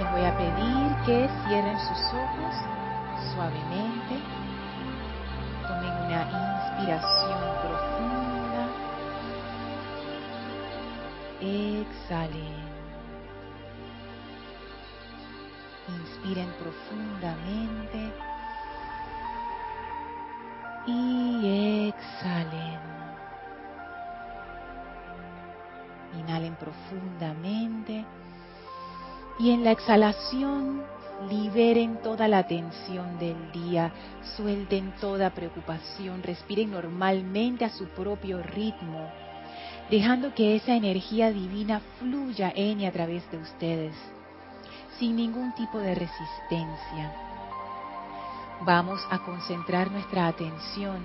Les voy a pedir que cierren sus ojos suavemente. Tomen una inspiración profunda. Exhalen. Inspiren profundamente. Y exhalen. Inhalen profundamente. Y en la exhalación liberen toda la tensión del día, suelten toda preocupación, respiren normalmente a su propio ritmo, dejando que esa energía divina fluya en y a través de ustedes, sin ningún tipo de resistencia. Vamos a concentrar nuestra atención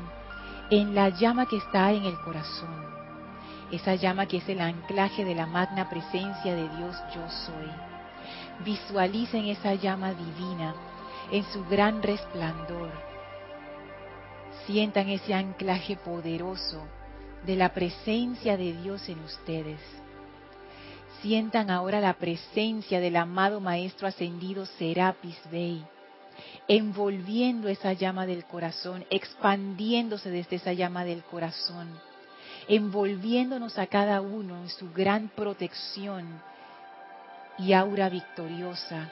en la llama que está en el corazón, esa llama que es el anclaje de la magna presencia de Dios yo soy Visualicen esa llama divina en su gran resplandor. Sientan ese anclaje poderoso de la presencia de Dios en ustedes. Sientan ahora la presencia del amado Maestro Ascendido Serapis Bey, envolviendo esa llama del corazón, expandiéndose desde esa llama del corazón, envolviéndonos a cada uno en su gran protección, y aura victoriosa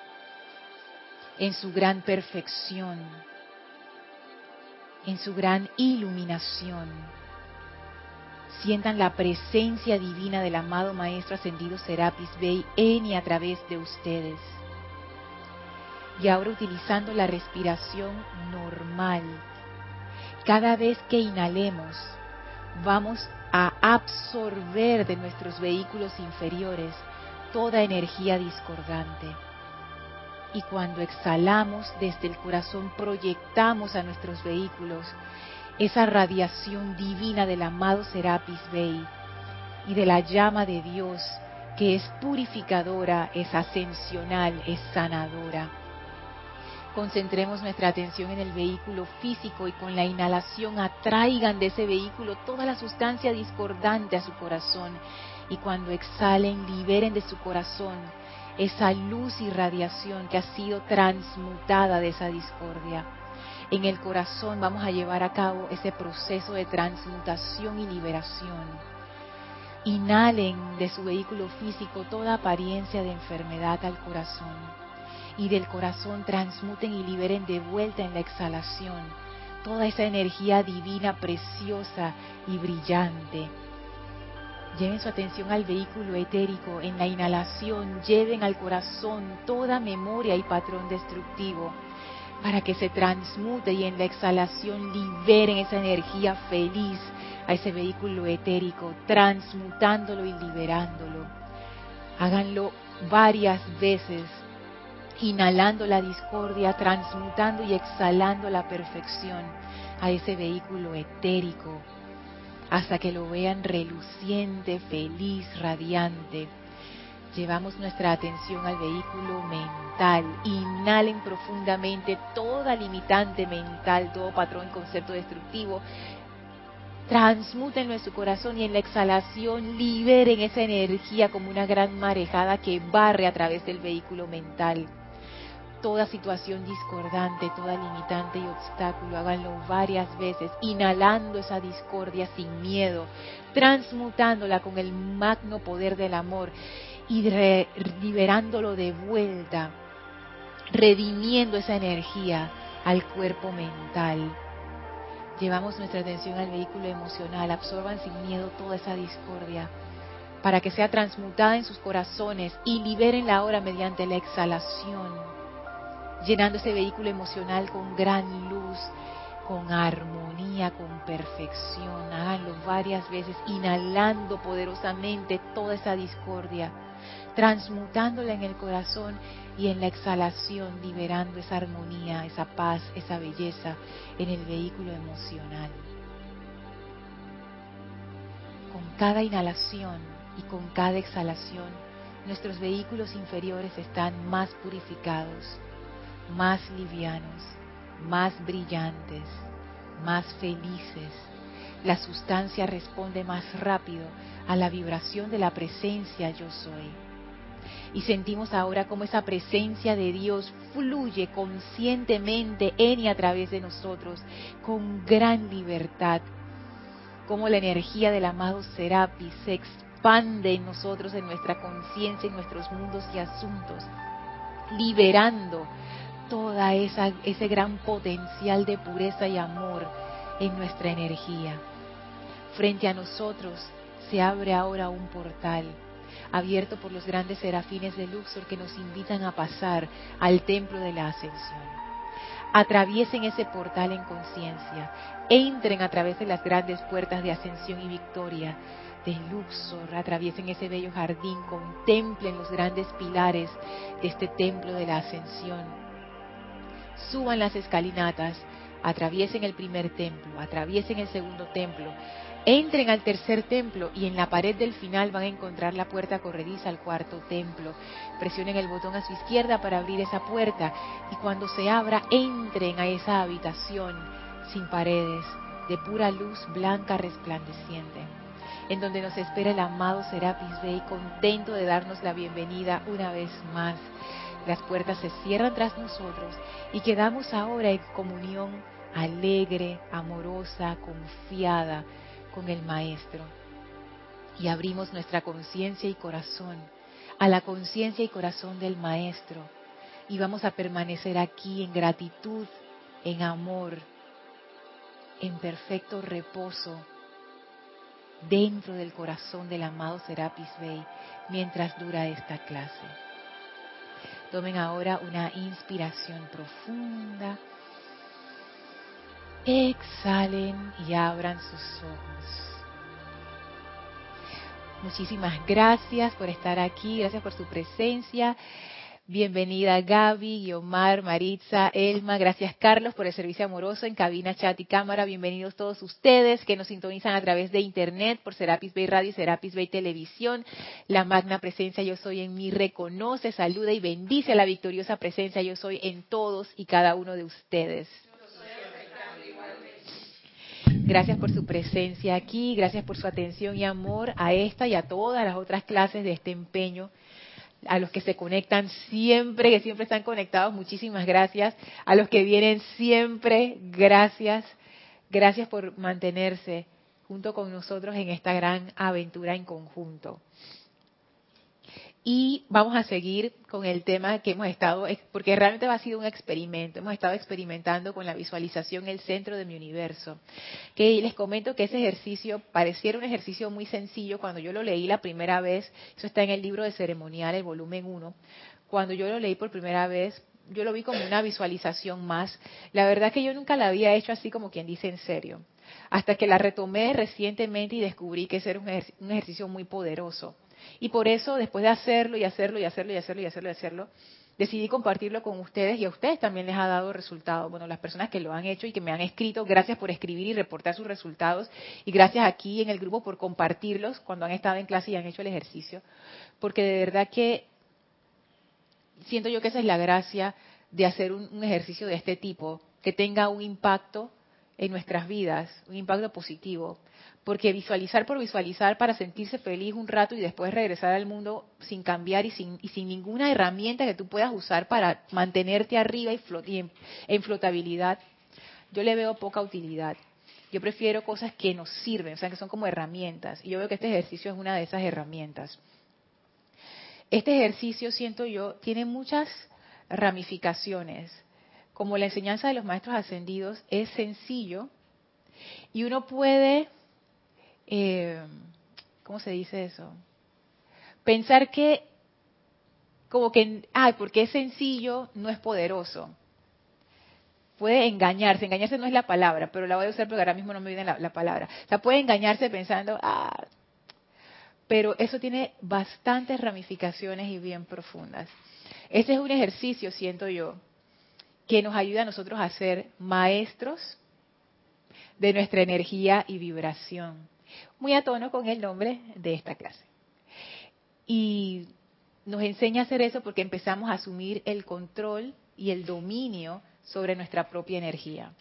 en su gran perfección, en su gran iluminación. Sientan la presencia divina del amado Maestro Ascendido Serapis Bey en y a través de ustedes. Y ahora utilizando la respiración normal, cada vez que inhalemos, vamos a absorber de nuestros vehículos inferiores toda energía discordante. Y cuando exhalamos desde el corazón proyectamos a nuestros vehículos esa radiación divina del amado Serapis Bey y de la llama de Dios que es purificadora, es ascensional, es sanadora. Concentremos nuestra atención en el vehículo físico y con la inhalación atraigan de ese vehículo toda la sustancia discordante a su corazón y cuando exhalen liberen de su corazón esa luz y radiación que ha sido transmutada de esa discordia. En el corazón vamos a llevar a cabo ese proceso de transmutación y liberación. Inhalen de su vehículo físico toda apariencia de enfermedad al corazón y del corazón transmuten y liberen de vuelta en la exhalación toda esa energía divina preciosa y brillante Lleven su atención al vehículo etérico. En la inhalación, lleven al corazón toda memoria y patrón destructivo para que se transmute y en la exhalación liberen esa energía feliz a ese vehículo etérico, transmutándolo y liberándolo. Háganlo varias veces, inhalando la discordia, transmutando y exhalando la perfección a ese vehículo etérico hasta que lo vean reluciente, feliz, radiante. Llevamos nuestra atención al vehículo mental. Inhalen profundamente toda limitante mental, todo patrón, concepto destructivo. Transmútenlo en su corazón y en la exhalación liberen esa energía como una gran marejada que barre a través del vehículo mental toda situación discordante, toda limitante y obstáculo, háganlo varias veces, inhalando esa discordia sin miedo, transmutándola con el magno poder del amor y liberándolo de vuelta, redimiendo esa energía al cuerpo mental. Llevamos nuestra atención al vehículo emocional, absorban sin miedo toda esa discordia para que sea transmutada en sus corazones y liberen la hora mediante la exhalación llenando ese vehículo emocional con gran luz, con armonía, con perfección. Háganlo varias veces, inhalando poderosamente toda esa discordia, transmutándola en el corazón y en la exhalación liberando esa armonía, esa paz, esa belleza en el vehículo emocional. Con cada inhalación y con cada exhalación, nuestros vehículos inferiores están más purificados, más livianos, más brillantes, más felices. La sustancia responde más rápido a la vibración de la presencia yo soy. Y sentimos ahora cómo esa presencia de Dios fluye conscientemente en y a través de nosotros con gran libertad. Cómo la energía del amado Serapis se expande en nosotros, en nuestra conciencia, en nuestros mundos y asuntos, liberando toda esa ese gran potencial de pureza y amor en nuestra energía. Frente a nosotros se abre ahora un portal abierto por los grandes serafines de Luxor que nos invitan a pasar al templo de la ascensión. Atraviesen ese portal en conciencia, entren a través de las grandes puertas de ascensión y victoria de Luxor, atraviesen ese bello jardín, contemplen los grandes pilares de este templo de la ascensión. Suban las escalinatas, atraviesen el primer templo, atraviesen el segundo templo, Entren al tercer templo y en la pared del final van a encontrar la puerta corrediza al cuarto templo. Presionen el botón a su izquierda para abrir esa puerta y cuando se abra entren a esa habitación sin paredes, de pura luz blanca resplandeciente, en donde nos espera el amado Serapis Bey contento de darnos la bienvenida una vez más. Las puertas se cierran tras nosotros y quedamos ahora en comunión alegre, amorosa, confiada con el Maestro. Y abrimos nuestra conciencia y corazón a la conciencia y corazón del Maestro. Y vamos a permanecer aquí en gratitud, en amor, en perfecto reposo dentro del corazón del amado Serapis Bey mientras dura esta clase. Tomen ahora una inspiración profunda Exhalen y abran sus ojos. Muchísimas gracias por estar aquí, gracias por su presencia. Bienvenida Gaby, Guiomar, Maritza, Elma, gracias Carlos por el servicio amoroso en cabina, chat y cámara. Bienvenidos todos ustedes que nos sintonizan a través de internet por Serapis Bay Radio y Serapis Bay Televisión. La magna presencia yo soy en mí reconoce, saluda y bendice la victoriosa presencia yo soy en todos y cada uno de ustedes. Gracias por su presencia aquí, gracias por su atención y amor a esta y a todas las otras clases de este empeño. A los que se conectan siempre, que siempre están conectados, muchísimas gracias. A los que vienen siempre, gracias. Gracias por mantenerse junto con nosotros en esta gran aventura en conjunto. Y vamos a seguir con el tema que hemos estado, porque realmente ha sido un experimento, hemos estado experimentando con la visualización el centro de mi universo. Que les comento que ese ejercicio pareciera un ejercicio muy sencillo. Cuando yo lo leí la primera vez, eso está en el libro de ceremonial, el volumen 1, cuando yo lo leí por primera vez, yo lo vi como una visualización más. La verdad que yo nunca la había hecho así como quien dice en serio, hasta que la retomé recientemente y descubrí que ese era un ejercicio muy poderoso y por eso, después de hacerlo y hacerlo y hacerlo y hacerlo y hacerlo y hacerlo, decidí compartirlo con ustedes y a ustedes también les ha dado resultados. Bueno, las personas que lo han hecho y que me han escrito, gracias por escribir y reportar sus resultados. Y gracias aquí en el grupo por compartirlos cuando han estado en clase y han hecho el ejercicio, porque de verdad que siento yo que esa es la gracia de hacer un, un ejercicio de este tipo, que tenga un impacto en nuestras vidas, un impacto positivo porque visualizar por visualizar para sentirse feliz un rato y después regresar al mundo sin cambiar y sin, ninguna herramienta que tú puedas usar para mantenerte arriba y, en, flotabilidad, yo le veo poca utilidad. Yo prefiero cosas que nos sirven, o sea, que son como herramientas. Y yo veo que este ejercicio es una de esas herramientas. Este ejercicio, siento yo, tiene muchas ramificaciones. Como la enseñanza de los maestros ascendidos es sencillo y uno puede eh, ¿cómo se dice eso? Pensar que, como que, ay, porque es sencillo, no es poderoso. Puede engañarse, engañarse no es la palabra, pero la voy a usar porque ahora mismo no me viene la, la palabra. O sea, puede engañarse pensando, ah, pero eso tiene bastantes ramificaciones y bien profundas. Ese es un ejercicio, siento yo, que nos ayuda a nosotros a ser maestros de nuestra energía y vibración muy a tono con el nombre de esta clase. Y nos enseña a hacer eso porque empezamos a asumir el control y el dominio sobre nuestra propia energía.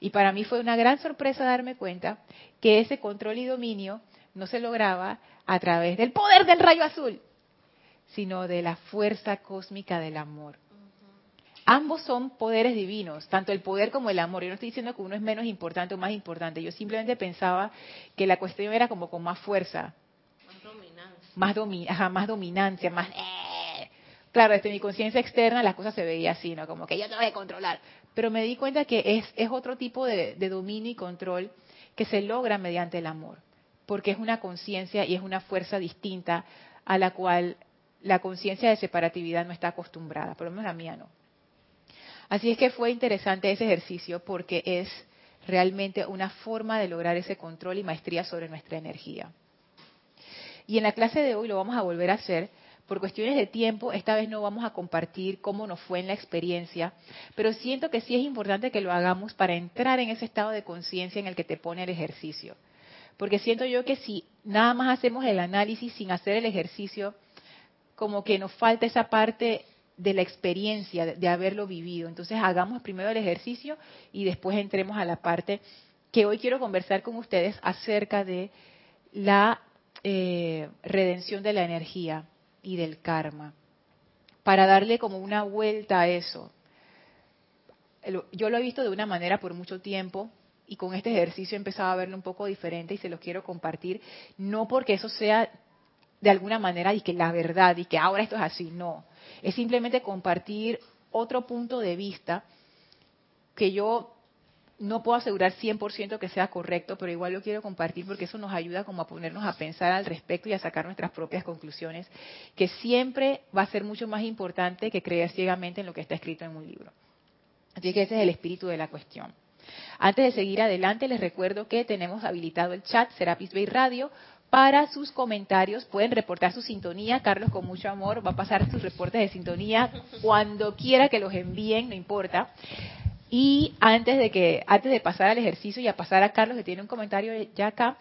Y para mí fue una gran sorpresa darme cuenta que ese control y dominio no se lograba a través del poder del rayo azul, sino de la fuerza cósmica del amor. Ambos son poderes divinos, tanto el poder como el amor. Yo no estoy diciendo que uno es menos importante o más importante. Yo simplemente pensaba que la cuestión era como con más fuerza. Más dominancia. Más, dominancia, más... Eh. Claro, desde mi conciencia externa las cosas se veían así, ¿no? Como que yo te voy a controlar. Pero me di cuenta que es, es otro tipo de, de dominio y control que se logra mediante el amor. Porque es una conciencia y es una fuerza distinta a la cual la conciencia de separatividad no está acostumbrada. Por lo menos la mía no. Así es que fue interesante ese ejercicio porque es realmente una forma de lograr ese control y maestría sobre nuestra energía. Y en la clase de hoy lo vamos a volver a hacer. Por cuestiones de tiempo, esta vez no vamos a compartir cómo nos fue en la experiencia, pero siento que sí es importante que lo hagamos para entrar en ese estado de conciencia en el que te pone el ejercicio. Porque siento yo que si nada más hacemos el análisis sin hacer el ejercicio, como que nos falta esa parte de la experiencia, de, haberlo vivido. Entonces hagamos primero el ejercicio y después entremos a la parte que hoy quiero conversar con ustedes acerca de la eh, redención de la energía y del karma, para darle como una vuelta a eso. Yo lo he visto de una manera por mucho tiempo y con este ejercicio he empezado a verlo un poco diferente y se los quiero compartir, no porque eso sea de alguna manera y que la verdad y que ahora esto es así, no es simplemente compartir otro punto de vista que yo no puedo asegurar 100% que sea correcto, pero igual lo quiero compartir porque eso nos ayuda como a ponernos a pensar al respecto y a sacar nuestras propias conclusiones, que siempre va a ser mucho más importante que creer ciegamente en lo que está escrito en un libro. Así que ese es el espíritu de la cuestión. Antes de seguir adelante, les recuerdo que tenemos habilitado el chat Serapis Bay Radio para sus comentarios. Pueden reportar su sintonía. Carlos, con mucho amor, va a pasar sus reportes de sintonía cuando quiera que los envíen, no importa. Y antes de que, antes de pasar al ejercicio y a pasar a Carlos, que tiene un comentario ya acá.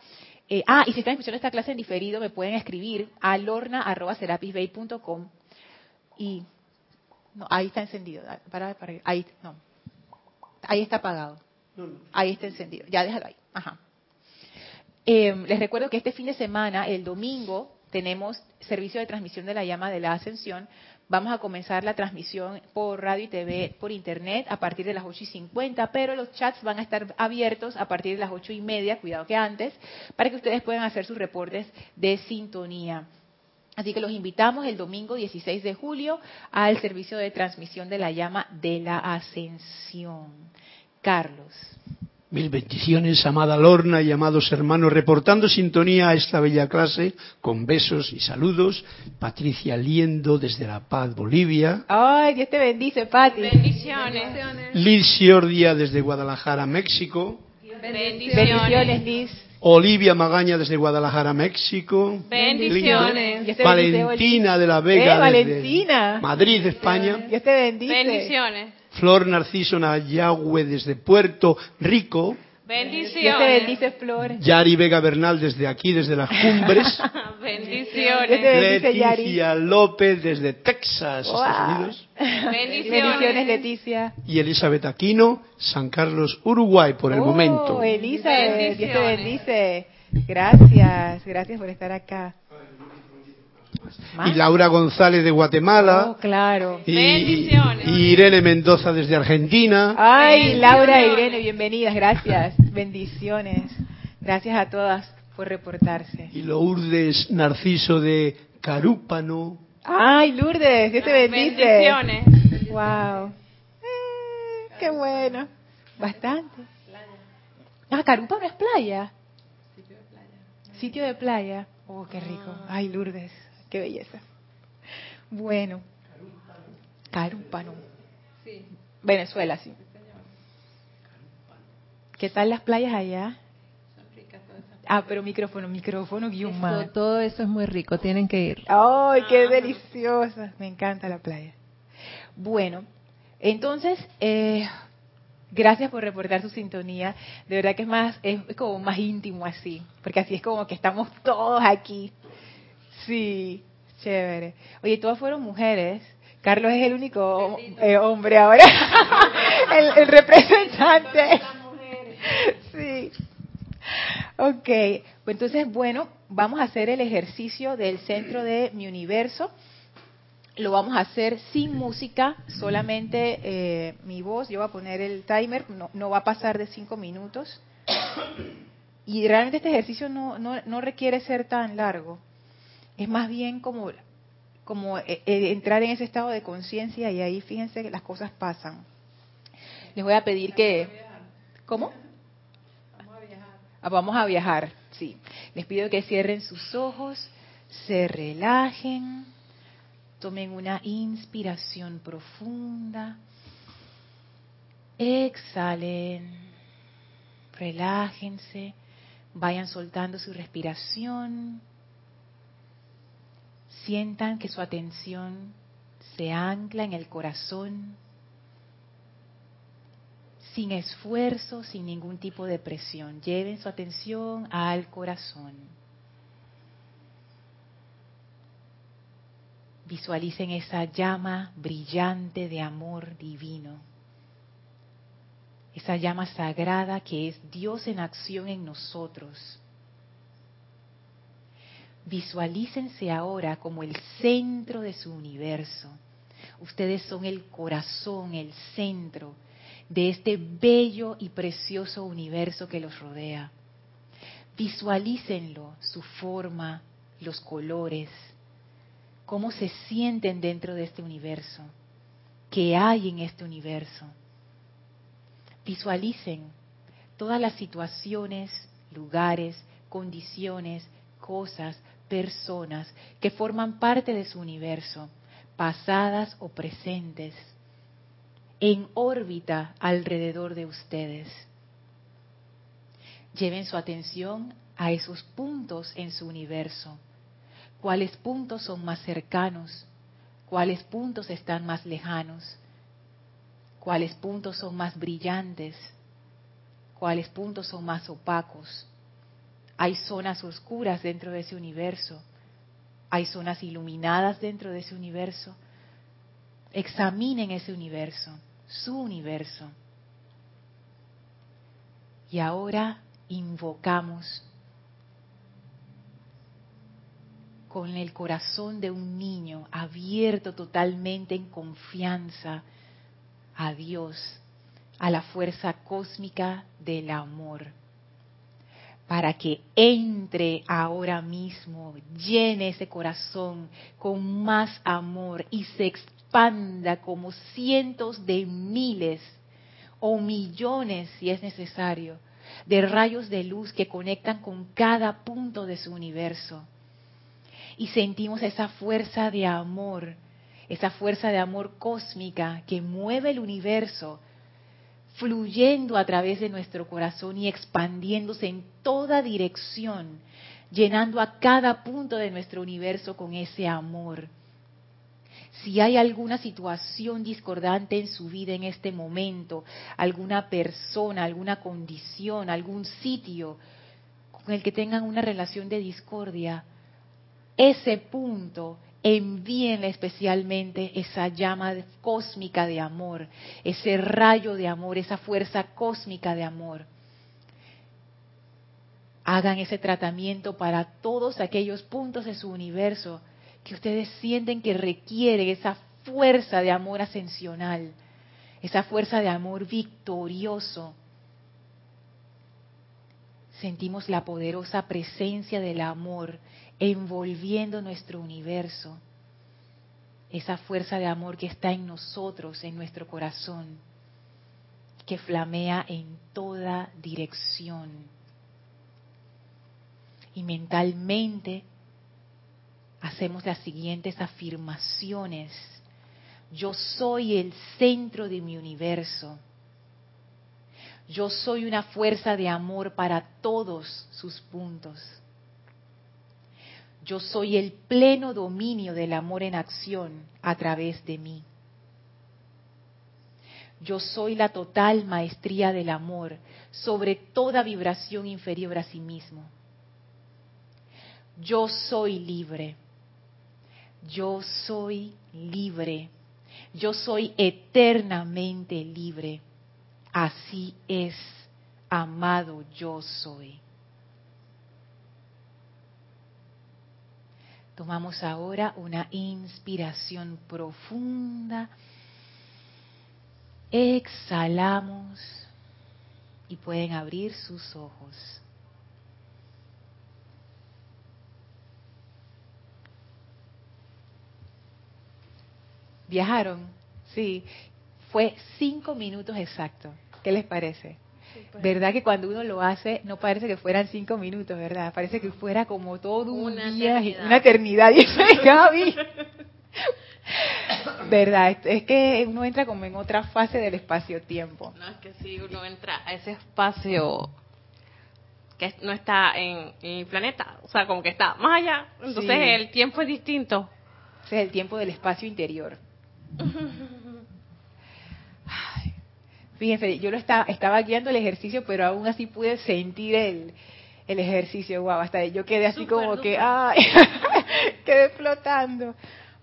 Eh, ah, y si están escuchando esta clase en diferido, me pueden escribir a lorna.serapisbay.com y no, ahí está encendido. Para, para, ahí, no. Ahí está apagado. Ahí está encendido. Ya déjalo ahí. Ajá. Eh, les recuerdo que este fin de semana, el domingo, tenemos servicio de transmisión de la llama de la ascensión. Vamos a comenzar la transmisión por radio y TV, por internet, a partir de las 8 y 50, pero los chats van a estar abiertos a partir de las 8 y media, cuidado que antes, para que ustedes puedan hacer sus reportes de sintonía. Así que los invitamos el domingo 16 de julio al servicio de transmisión de la llama de la ascensión. Carlos. Mil bendiciones, amada Lorna y amados hermanos, reportando sintonía a esta bella clase con besos y saludos. Patricia Liendo desde La Paz, Bolivia. Ay, Dios te bendice, Pati. Bendiciones. Liz Ciordia desde Guadalajara, México. Bendiciones, Liz. Olivia Magaña desde Guadalajara, México. Bendiciones. Valentina de la Vega eh, Valentina. Madrid, España. Dios te bendice. Bendiciones. Flor Narciso Nayagüe desde Puerto Rico. Bendiciones. Dios te bendice, Flor. Yari Vega Bernal desde aquí, desde las cumbres. Bendiciones. Leticia López desde Texas, Estados Unidos. Bendiciones. Bendiciones, Leticia. Y Elizabeth Aquino, San Carlos, Uruguay, por el oh, momento. Elizabeth, Dios te bendice. Gracias, gracias por estar acá. Y Laura González de Guatemala. Oh, claro. Y, Irene Mendoza desde Argentina. Ay, Laura e Irene, bienvenidas, gracias. Bendiciones. Gracias a todas por reportarse. Y Lourdes Narciso de Carúpano. Ay, Lourdes, Dios te bendice. Bendiciones. Wow. Eh, qué bueno. Bastante. Ah, Carúpano es playa. Sitio de playa. Sitio de playa. Oh, qué rico. Ay, Lourdes. Qué belleza. Bueno. Carúpano. Sí. Venezuela, sí. ¿Qué tal las playas allá? Ah, pero micrófono, micrófono, guion más. Todo eso es muy rico, tienen que ir. ¡Ay, qué deliciosa! Me encanta la playa. Bueno, entonces, eh, gracias por reportar su sintonía. De verdad que es más, es como más íntimo así, porque así es como que estamos todos aquí Sí, chévere. Oye, todas fueron mujeres. Carlos es el único eh, hombre ahora, el, representante. Sí. Ok, pues entonces, bueno, vamos a hacer el ejercicio del centro de mi universo lo vamos a hacer sin música, solamente eh, mi voz. Yo voy a poner el timer, no, no va a pasar de cinco minutos. Y realmente este ejercicio no, no, no requiere ser tan largo. Es más bien como, como eh, eh, entrar en ese estado de conciencia y ahí fíjense que las cosas pasan. Les voy a pedir que... ¿Cómo? Ah, Vamos a viajar, sí. Les pido que cierren sus ojos, se relajen, tomen una inspiración profunda, exhalen, relájense, vayan soltando su respiración, sientan que su atención se ancla en el corazón, sin esfuerzo, sin ningún tipo de presión. Lleven su atención al corazón. Visualicen esa llama brillante de amor divino. Esa llama sagrada que es Dios en acción en nosotros. Visualícense ahora como el centro de su universo. Ustedes son el corazón, el centro de este bello y precioso universo que los rodea. Visualícenlo, su forma, los colores, cómo se sienten dentro de este universo, qué hay en este universo. Visualicen todas las situaciones, lugares, condiciones, cosas, personas que forman parte de su universo, pasadas o presentes en órbita alrededor de ustedes. Lleven su atención a esos puntos en su universo. ¿Cuáles puntos son más cercanos? ¿Cuáles puntos están más lejanos? ¿Cuáles puntos son más brillantes? ¿Cuáles puntos son más opacos? Hay zonas oscuras dentro de ese universo. Hay zonas iluminadas dentro de ese universo. Examinen ese universo su universo. Y ahora invocamos con el corazón de un niño abierto totalmente en confianza a Dios, a la fuerza cósmica del amor, para que entre ahora mismo, llene ese corazón con más amor y se expanda como cientos de miles o millones, si es necesario, de rayos de luz que conectan con cada punto de su universo. Y sentimos esa fuerza de amor, esa fuerza de amor cósmica que mueve el universo, fluyendo a través de nuestro corazón y expandiéndose en toda dirección, llenando a cada punto de nuestro universo con ese amor. Si hay alguna situación discordante en su vida en este momento, alguna persona, alguna condición, algún sitio con el que tengan una relación de discordia, ese punto envíenle especialmente esa llama cósmica de amor, ese rayo de amor, esa fuerza cósmica de amor. Hagan ese tratamiento para todos aquellos puntos de su universo que ustedes sienten que requiere esa fuerza de amor ascensional, esa fuerza de amor victorioso. Sentimos la poderosa presencia del amor envolviendo nuestro universo, esa fuerza de amor que está en nosotros, en nuestro corazón, que flamea en toda dirección. Y mentalmente hacemos las siguientes afirmaciones. Yo soy el centro de mi universo. Yo soy una fuerza de amor para todos sus puntos. Yo soy el pleno dominio del amor en acción a través de mí. Yo soy la total maestría del amor sobre toda vibración inferior a sí mismo. Yo soy libre yo soy libre, yo soy eternamente libre. Así es, amado yo soy. Tomamos ahora una inspiración profunda. Exhalamos y pueden abrir sus ojos. ¿Viajaron? Sí. Fue cinco minutos exactos. ¿Qué les parece? ¿Verdad que cuando uno lo hace no parece que fueran cinco minutos, verdad? Parece que fuera como todo un Una día, eternidad. una eternidad. Y eso es Gaby. ¿Verdad? Es- que uno entra como en otra fase del espacio-tiempo. No, es que si uno entra a ese espacio que no está en, en el planeta, o sea, como que está más allá, entonces Sí. el tiempo es distinto. Ese es el tiempo del espacio interior. Fíjense, yo lo estaba, estaba guiando el ejercicio, pero aún así pude sentir el, el ejercicio. Wow, hasta yo quedé así como que, ay, quedé flotando.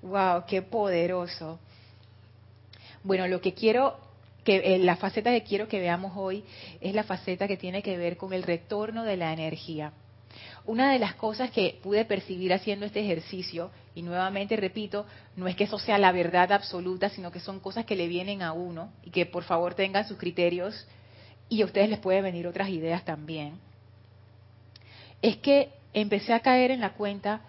Wow, qué poderoso. Bueno, lo que quiero, que eh, la faceta que quiero que veamos hoy es la faceta que tiene que ver con el retorno de la energía. Una de las cosas que pude percibir haciendo este ejercicio, y nuevamente repito, no es que eso sea la verdad absoluta, sino que son cosas que le vienen a uno y que por favor tengan sus criterios y a ustedes les pueden venir otras ideas también, es que empecé a caer en la cuenta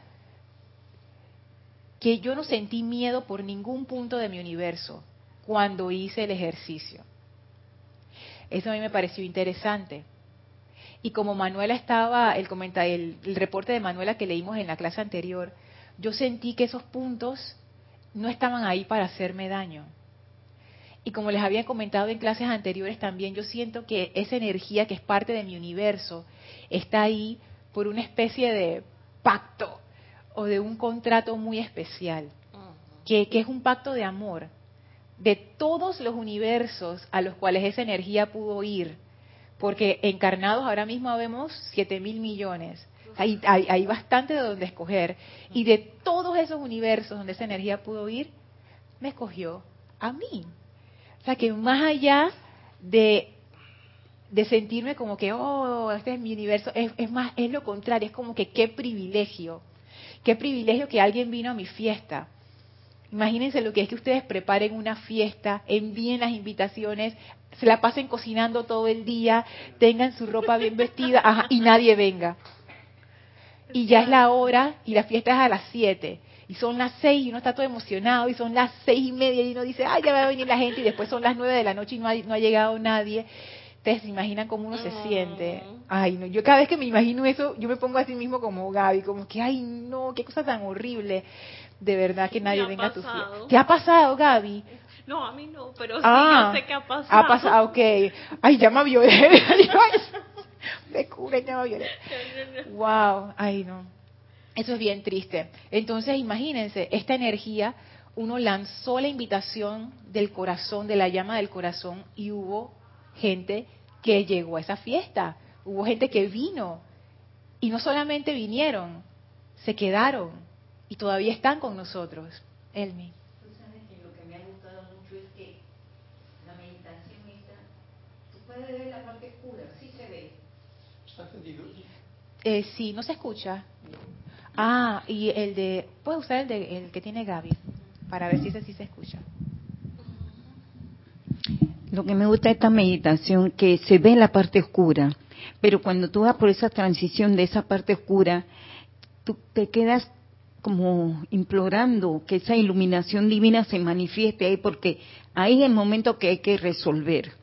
que yo no sentí miedo por ningún punto de mi universo cuando hice el ejercicio. Eso a mí me pareció interesante. Y como Manuela estaba, el, el, el reporte de Manuela que leímos en la clase anterior, yo sentí que esos puntos no estaban ahí para hacerme daño. Y como les había comentado en clases anteriores también, yo siento que esa energía que es parte de mi universo está ahí por una especie de pacto o de un contrato muy especial, que, que es un pacto de amor de todos los universos a los cuales esa energía pudo ir, porque encarnados ahora mismo vemos 7 mil millones. Hay, hay, hay bastante de donde escoger. Y de todos esos universos donde esa energía pudo ir, me escogió a mí. O sea que más allá de, de sentirme como que, oh, este es mi universo, es, es más, es lo contrario, es como que qué privilegio. Qué privilegio que alguien vino a mi fiesta. Imagínense lo que es que ustedes preparen una fiesta, envíen las invitaciones, se la pasen cocinando todo el día, tengan su ropa bien vestida ajá, y nadie venga. Y ya es la hora y la fiesta es a las 7. Y son las 6 y uno está todo emocionado y son las seis y media y uno dice, ay, ya va a venir la gente y después son las 9 de la noche y no ha, no ha llegado nadie. Ustedes se imaginan cómo uno se siente. Ay, no, yo cada vez que me imagino eso, yo me pongo así mismo como Gaby, como que, ay, no, qué cosa tan horrible. De verdad que nadie venga a tu fiesta. ¿Te ha pasado, Gaby? No, a mí no, pero sí, Ah, sé qué ha pasado. Ha pasado, ok. Ay, llama a Violeta. Ay, me cura, llama a Violeta. Wow, ay no. Eso es bien triste. Entonces, imagínense, esta energía, uno lanzó la invitación del corazón, de la llama del corazón, y hubo gente que llegó a esa fiesta. Hubo gente que vino. Y no solamente vinieron, se quedaron. Y todavía están con nosotros. Elmi. Tú sabes que lo que me ha gustado mucho es que la meditación esta, ver la parte oscura, sí se ve. ¿Está encendido? Eh, sí, no se escucha. Ah, y el de, puedes usar el de el que tiene Gaby para ver si ese sí se escucha. Lo que me gusta de esta meditación que se ve la parte oscura, pero cuando tú vas por esa transición de esa parte oscura, tú te quedas como implorando que esa iluminación divina se manifieste ahí, porque ahí es el momento que hay que resolver,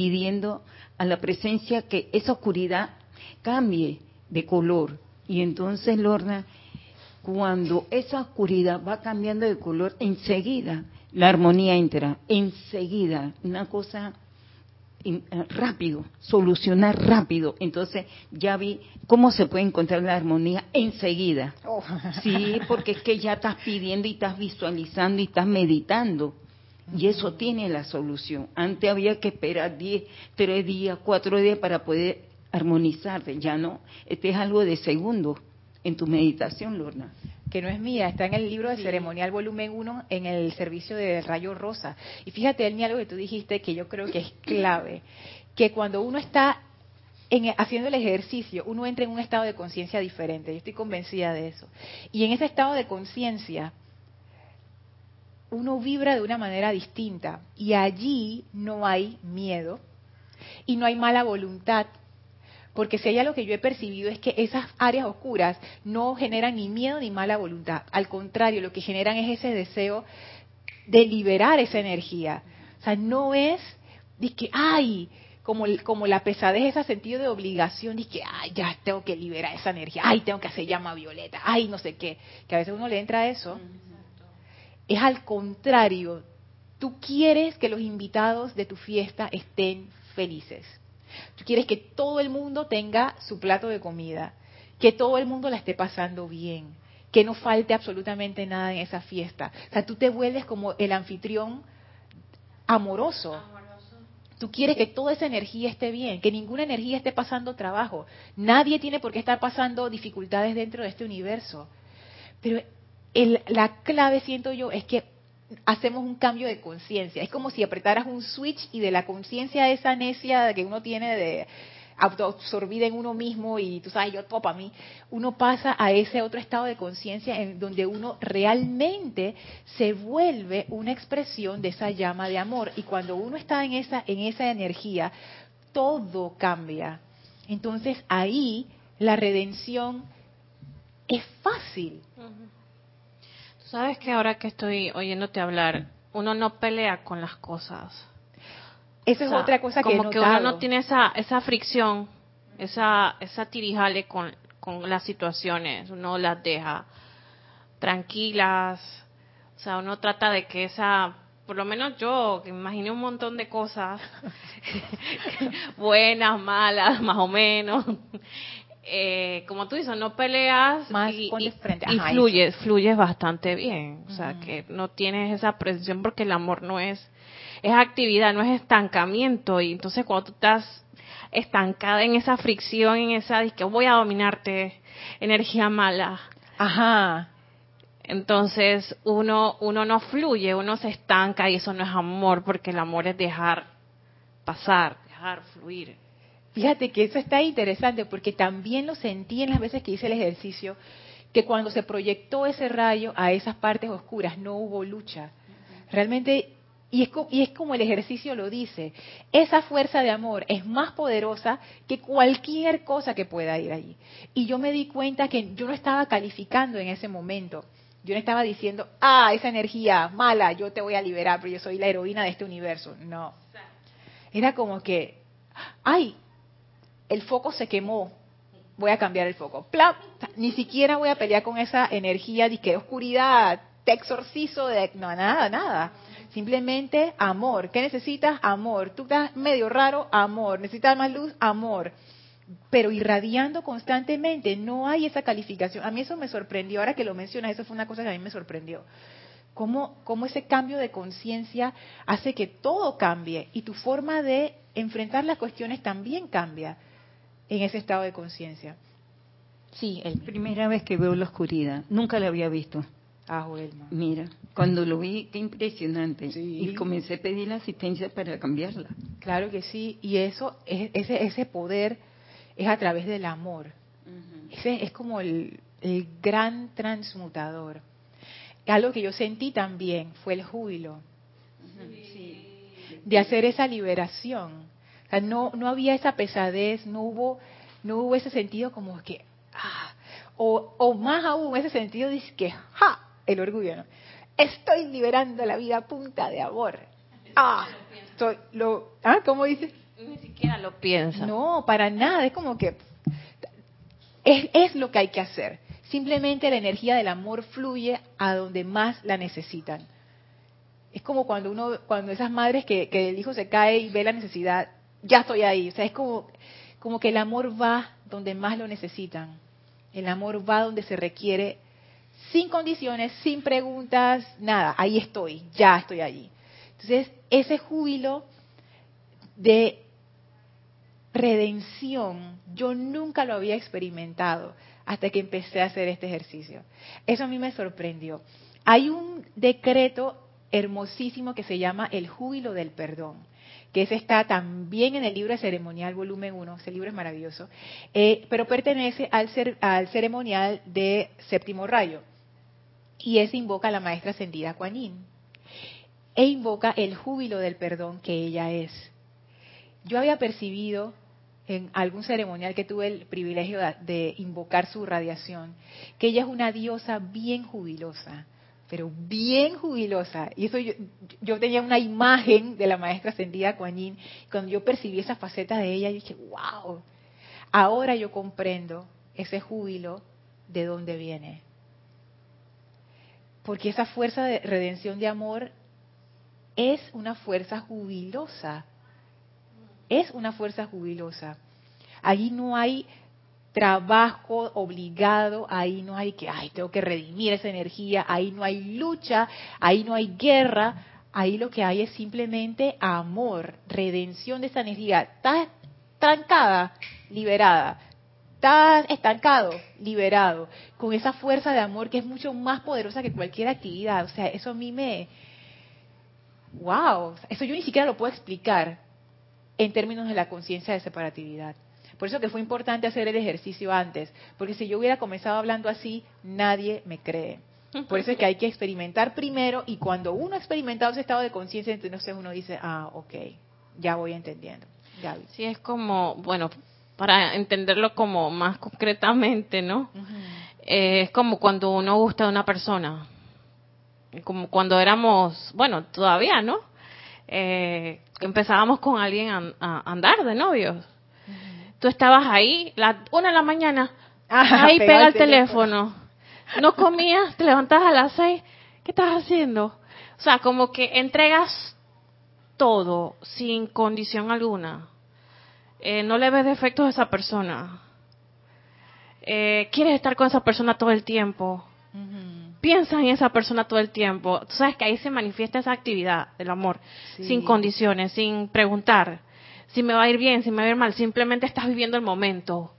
pidiendo a la presencia que esa oscuridad cambie de color. Y entonces, Lorna, cuando esa oscuridad va cambiando de color, enseguida la armonía entra, enseguida, una cosa eh, rápido, solucionar rápido. Entonces ya vi cómo se puede encontrar la armonía enseguida. Sí, porque es que ya estás pidiendo y estás visualizando y estás meditando. Y eso tiene la solución. Antes había que esperar 10, 3 días, 4 días para poder armonizarte. Ya no. Este es algo de segundo en tu meditación, Lorna. que no es mía, está en el libro de ceremonial volumen 1 en el servicio de Rayo Rosa. Y fíjate, Elmi, algo que tú dijiste que yo creo que es clave, que cuando uno está en, haciendo el ejercicio, uno entra en un estado de conciencia diferente. Yo estoy convencida de eso. Y en ese estado de conciencia, uno vibra de una manera distinta. Y allí no hay miedo y no hay mala voluntad. Porque si hay algo que yo he percibido es que esas áreas oscuras no generan ni miedo ni mala voluntad. Al contrario, lo que generan es ese deseo de liberar esa energía. O sea, no es de que, ay, como, como la pesadez, ese sentido de obligación y que, ay, ya tengo que liberar esa energía, ay, tengo que hacer llama violeta, ay, no sé qué, que a veces uno le entra a eso. Es al contrario, tú quieres que los invitados de tu fiesta estén felices. Tú quieres que todo el mundo tenga su plato de comida, que todo el mundo la esté pasando bien, que no falte absolutamente nada en esa fiesta. O sea, tú te vuelves como el anfitrión amoroso Tú quieres que toda esa energía esté bien, que ninguna energía esté pasando trabajo. Nadie tiene por qué estar pasando dificultades dentro de este universo. Pero la clave, siento yo, es que hacemos un cambio de conciencia. Es como si apretaras un switch y de la conciencia esa necia que uno tiene de autoabsorbida en uno mismo y tú sabes, yo todo para mí, uno pasa a ese otro estado de conciencia en donde uno realmente se vuelve una expresión de esa llama de amor y cuando uno está en esa en esa energía, todo cambia. Entonces ahí la redención es fácil. Tú sabes que ahora que estoy oyéndote hablar, uno no pelea con las cosas. Esa es otra cosa que como que uno no tiene esa esa fricción, esa esa tirijale con con las situaciones, uno las deja tranquilas, o sea, uno trata de que esa por lo menos yo, que imaginé un montón de cosas, buenas, malas, más o menos. Eh, como tú dices, no peleas y, fluyes, fluyes bastante bien. O sea, que no tienes esa presión porque el amor no es es actividad, no es estancamiento. Y entonces cuando tú estás estancada en esa fricción, en esa, que voy a dominarte, energía mala. Ajá. Entonces uno, uno no fluye, uno se estanca y eso no es amor, porque el amor es dejar pasar, dejar fluir. Fíjate que eso está interesante porque también lo sentí en las veces que hice el ejercicio, que cuando se proyectó ese rayo a esas partes oscuras no hubo lucha. Realmente y es, como el ejercicio lo dice, esa fuerza de amor es más poderosa que cualquier cosa que pueda ir allí. Y yo me di cuenta que yo no estaba calificando en ese momento. Yo no estaba diciendo, ah, esa energía mala, yo te voy a liberar, pero yo soy la heroína de este universo. No. Era como que, ay, el foco se quemó, voy a cambiar el foco. Ni siquiera voy a pelear con esa energía de que oscuridad, te exorcizo de... No, nada, nada Simplemente amor. ¿Qué necesitas? Amor. Tú estás medio raro, amor. Necesitas más luz, amor. Pero irradiando constantemente, no hay esa calificación. A mí eso me sorprendió, ahora que lo mencionas, eso fue una cosa que a mí me sorprendió. Cómo, cómo ese cambio de conciencia hace que todo cambie y tu forma de enfrentar las cuestiones también cambia en ese estado de conciencia. Sí, la primera vez que veo la oscuridad, nunca la había visto. Ah, Mira, cuando lo vi, qué impresionante. Y comencé a pedir la asistencia para cambiarla. Claro que sí, y eso, ese, ese poder es a través del amor. Ese es como el, gran transmutador. Algo que yo sentí también fue el júbilo de hacer esa liberación. No, no había esa pesadez, no hubo, no hubo ese sentido como que, ah, o, o más aún ese sentido de que, ja, el orgullo, ¿no? Estoy liberando la vida a punta de amor. Ah, estoy, lo, ¿ah? ¿Cómo dices? Ni siquiera lo piensa. No, para nada. Es como que es, es lo que hay que hacer. Simplemente la energía del amor fluye a donde más la necesitan. Es como cuando uno, cuando esas madres que, que el hijo se cae y ve la necesidad, ya estoy ahí. O sea, es como, como que el amor va donde más lo necesitan. El amor va donde se requiere sin condiciones, sin preguntas, nada, ahí estoy, ya estoy allí. Entonces, ese júbilo de redención, yo nunca lo había experimentado hasta que empecé a hacer este ejercicio. Eso a mí me sorprendió. Hay un decreto hermosísimo que se llama el júbilo del perdón, que ese está también en el libro de ceremonial volumen 1, ese libro es maravilloso, eh, pero pertenece al, al ceremonial de séptimo rayo. Y ese invoca a la maestra ascendida Kuan. E invoca el júbilo del perdón que ella es. Yo había percibido en algún ceremonial que tuve el privilegio de, invocar su radiación, que ella es una diosa bien jubilosa, pero bien jubilosa. Y eso yo, tenía una imagen de la maestra ascendida Kuan Yin. Cuando yo percibí esa faceta de ella, dije, wow, ahora yo comprendo ese júbilo de dónde viene. Porque esa fuerza de redención de amor es una fuerza jubilosa. Es una fuerza jubilosa. Allí no hay trabajo obligado, ahí no hay que, ay, tengo que redimir esa energía, ahí no hay lucha, ahí no hay guerra, ahí lo que hay es simplemente amor, redención de esa energía. Está trancada, liberada. Está estancado, liberado. Con esa fuerza de amor que es mucho más poderosa que cualquier actividad. O sea, eso a mí me... ¡Wow! Eso yo ni siquiera lo puedo explicar en términos de la conciencia de separatividad. Por eso que fue importante hacer el ejercicio antes, porque si yo hubiera comenzado hablando así, nadie me cree. Por eso es que hay que experimentar primero y cuando uno ha experimentado ese estado de conciencia, entonces uno dice, ah, ok, ya voy entendiendo. Sí, es como, bueno, para entenderlo como más concretamente, ¿no? Eh, es como cuando uno gusta de una persona, como cuando éramos, bueno, todavía, ¿no? Eh, empezábamos con alguien a andar de novios tú estabas ahí, la una de la mañana, ahí pega el teléfono. No comías, te levantas a las seis, ¿qué estás haciendo? O sea, como que entregas todo sin condición alguna. Eh, no le ves defectos a esa persona. Eh, quieres estar con esa persona todo el tiempo. Piensas en esa persona todo el tiempo. Tú sabes que ahí se manifiesta esa actividad del amor, sin condiciones, sin preguntar si me va a ir bien, si me va a ir mal, simplemente estás viviendo el momento.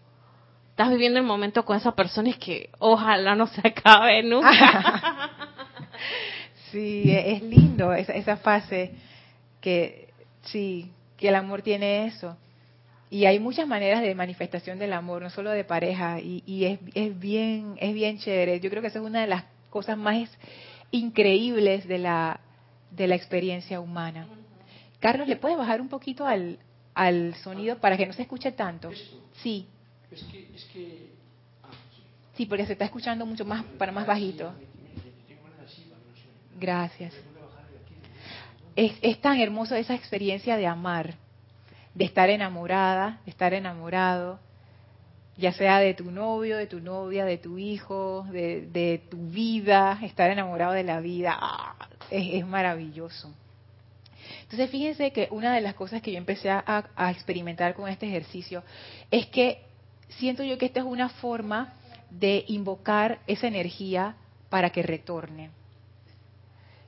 Estás viviendo el momento con esa persona y que ojalá no se acabe nunca. sí, es lindo esa, esa fase que sí, que el amor tiene eso. Y hay muchas maneras de manifestación del amor, no solo de pareja, y, y es, es, bien, es bien chévere. Yo creo que esa es una de las cosas más increíbles de la, de la experiencia humana. Carlos, ¿le puedes bajar un poquito al, al sonido para que no se escuche tanto. Sí. Sí, porque se está escuchando mucho más para más bajito. Gracias. Es, es tan hermoso esa experiencia de amar, de estar enamorada, de estar enamorado, ya sea de tu novio, de tu novia, de tu hijo, de, de tu vida, estar enamorado de la vida. Ah, es, es maravilloso. Entonces fíjense que una de las cosas que yo empecé a, experimentar con este ejercicio es que siento yo que esta es una forma de invocar esa energía para que retorne.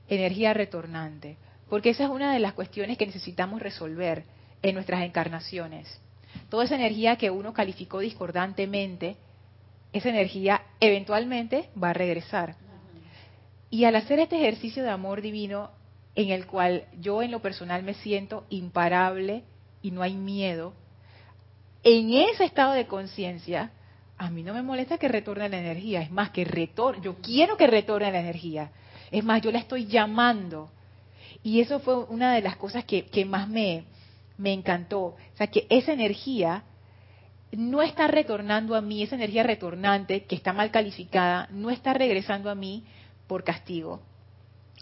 Energía retornante. Porque esa es una de las cuestiones que necesitamos resolver en nuestras encarnaciones. Toda esa energía que uno calificó discordantemente, esa energía eventualmente va a regresar. Y al hacer este ejercicio de amor divino, en el cual yo en lo personal me siento imparable y no hay miedo, en ese estado de conciencia, a mí no me molesta que retorne la energía, es más que retorne, yo quiero que retorne la energía, es más, yo la estoy llamando. Y eso fue una de las cosas que, que más me, me encantó, o sea, que esa energía no está retornando a mí, esa energía retornante que está mal calificada, no está regresando a mí por castigo,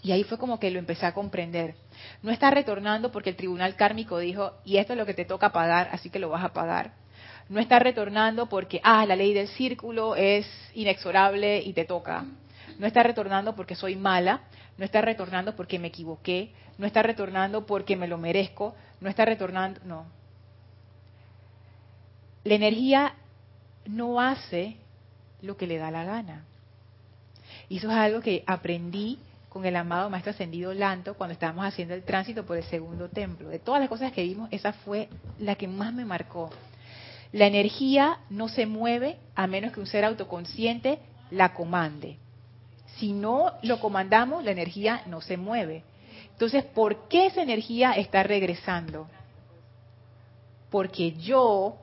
y ahí fue como que lo empecé a comprender. No está retornando porque el tribunal kármico dijo, y esto es lo que te toca pagar, así que lo vas a pagar. No está retornando porque, ah, la ley del círculo es inexorable y te toca. No está retornando porque soy mala. No está retornando porque me equivoqué. No está retornando porque me lo merezco. No está retornando, no. La energía no hace lo que le da la gana. Y eso es algo que aprendí con el amado Maestro Ascendido Lanto cuando estábamos haciendo el tránsito por el segundo templo. De todas las cosas que vimos, esa fue la que más me marcó. La energía no se mueve a menos que un ser autoconsciente la comande. Si no lo comandamos, la energía no se mueve. Entonces, ¿por qué esa energía está regresando? Porque yo,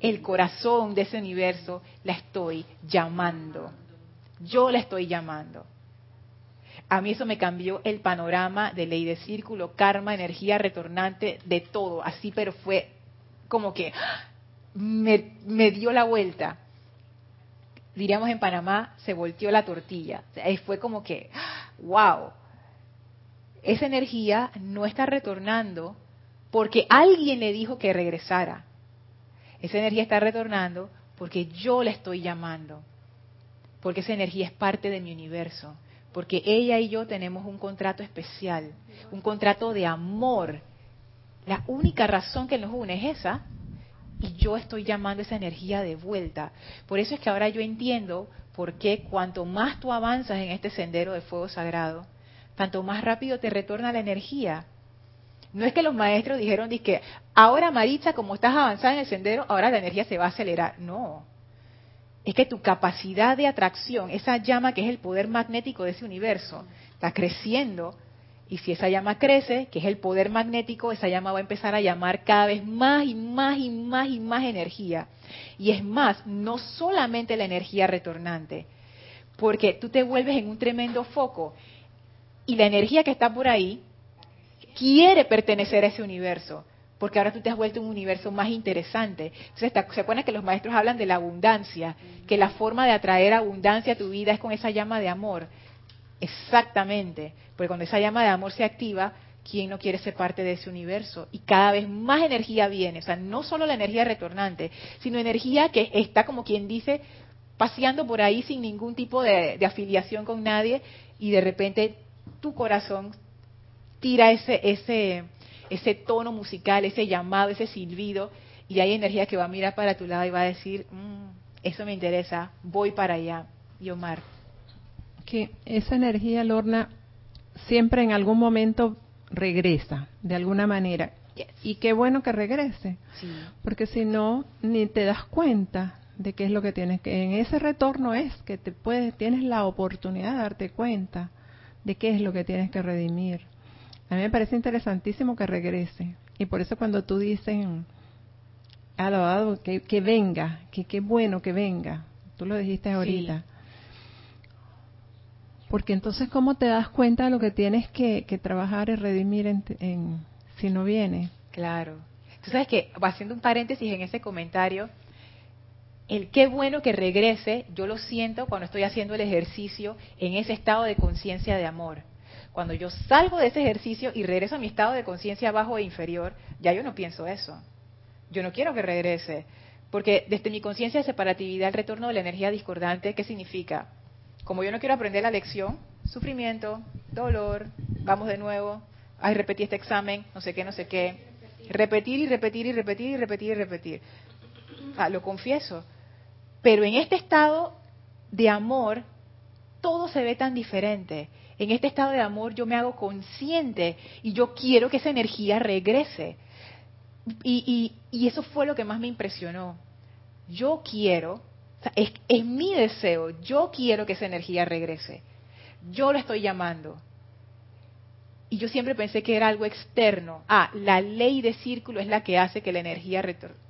el corazón de ese universo, la estoy llamando. Yo la estoy llamando. A mí eso me cambió el panorama de ley de círculo, karma, energía retornante, de todo. Así, pero fue como que me, dio la vuelta. Diríamos en Panamá, se volteó la tortilla. Fue como que, wow, esa energía no está retornando porque alguien le dijo que regresara. Esa energía está retornando porque yo la estoy llamando. Porque esa energía es parte de mi universo. Porque ella y yo tenemos un contrato especial, un contrato de amor. La única razón que nos une es esa. Y yo estoy llamando esa energía de vuelta. Por eso es que ahora yo entiendo por qué cuanto más tú avanzas en este sendero de fuego sagrado, tanto más rápido te retorna la energía. No es que los maestros dijeron, que ahora Maritza, como estás avanzada en el sendero, ahora la energía se va a acelerar. No. Es que tu capacidad de atracción, esa llama que es el poder magnético de ese universo, está creciendo. Y si esa llama crece, que es el poder magnético, esa llama va a empezar a llamar cada vez más y más y más y más energía. Y es más, no solamente la energía retornante, porque tú te vuelves en un tremendo foco y la energía que está por ahí quiere pertenecer a ese universo, porque ahora tú te has vuelto un universo más interesante. Entonces, ¿se acuerdan que los maestros hablan de la abundancia? Que la forma de atraer abundancia a tu vida es con esa llama de amor. Exactamente, porque cuando esa llama de amor se activa, ¿quién no quiere ser parte de ese universo? Y cada vez más energía viene, o sea, no solo la energía retornante, sino energía que está como quien dice paseando por ahí sin ningún tipo de, de afiliación con nadie y de repente tu corazón tira ese, ese, ese tono musical, ese llamado, ese silbido, y hay energía que va a mirar para tu lado y va a decir, mm, eso me interesa, voy para allá. Y Omar. Que esa energía, Lorna, siempre en algún momento regresa, de alguna manera. Y qué bueno que regrese, porque si no, ni te das cuenta de qué es lo que tienes que. En ese retorno es que te puedes, tienes la oportunidad de darte cuenta de qué es lo que tienes que redimir. A mí me parece interesantísimo que regrese. Y por eso cuando tú dices, alabado, que, que venga, que qué bueno que venga, tú lo dijiste ahorita. Porque entonces, ¿cómo te das cuenta de lo que tienes que, trabajar y redimir en, si no viene? Claro. Tú sabes que, haciendo un paréntesis en ese comentario, el qué bueno que regrese, yo lo siento cuando estoy haciendo el ejercicio en ese estado de conciencia de amor. Cuando yo salgo de ese ejercicio y regreso a mi estado de conciencia bajo e inferior, ya yo no pienso eso. Yo no quiero que regrese. Porque desde mi conciencia de separatividad, el retorno de la energía discordante, ¿qué significa? Como yo no quiero aprender la lección, sufrimiento, dolor, vamos de nuevo, ay, repetí este examen, no sé qué, no sé qué. Repetir y repetir y repetir y repetir y repetir. Ah, lo confieso. Pero en este estado de amor, todo se ve tan diferente. En este estado de amor yo me hago consciente y yo quiero que esa energía regrese. Y, eso fue lo que más me impresionó. Yo quiero, es, es mi deseo, yo quiero que esa energía regrese. Yo la estoy llamando. Y yo siempre pensé que era algo externo. Ah, la ley de círculo es la que hace que la energía retorne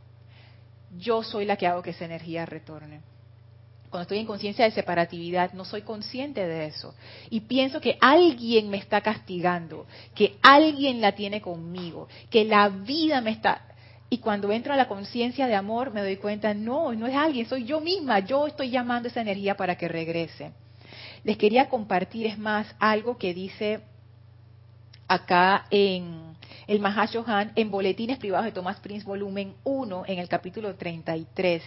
yo soy la que hago que esa energía retorne. Cuando estoy en conciencia de separatividad, no soy consciente de eso. Y pienso que alguien me está castigando, que alguien la tiene conmigo, que la vida me está... Y cuando entro a la conciencia de amor, me doy cuenta, no, no es alguien, soy yo misma, yo estoy llamando esa energía para que regrese. Les quería compartir, es más, algo que dice acá en el Mahashohan en Boletines Privados de Thomas Prince, volumen 1, en el capítulo 33.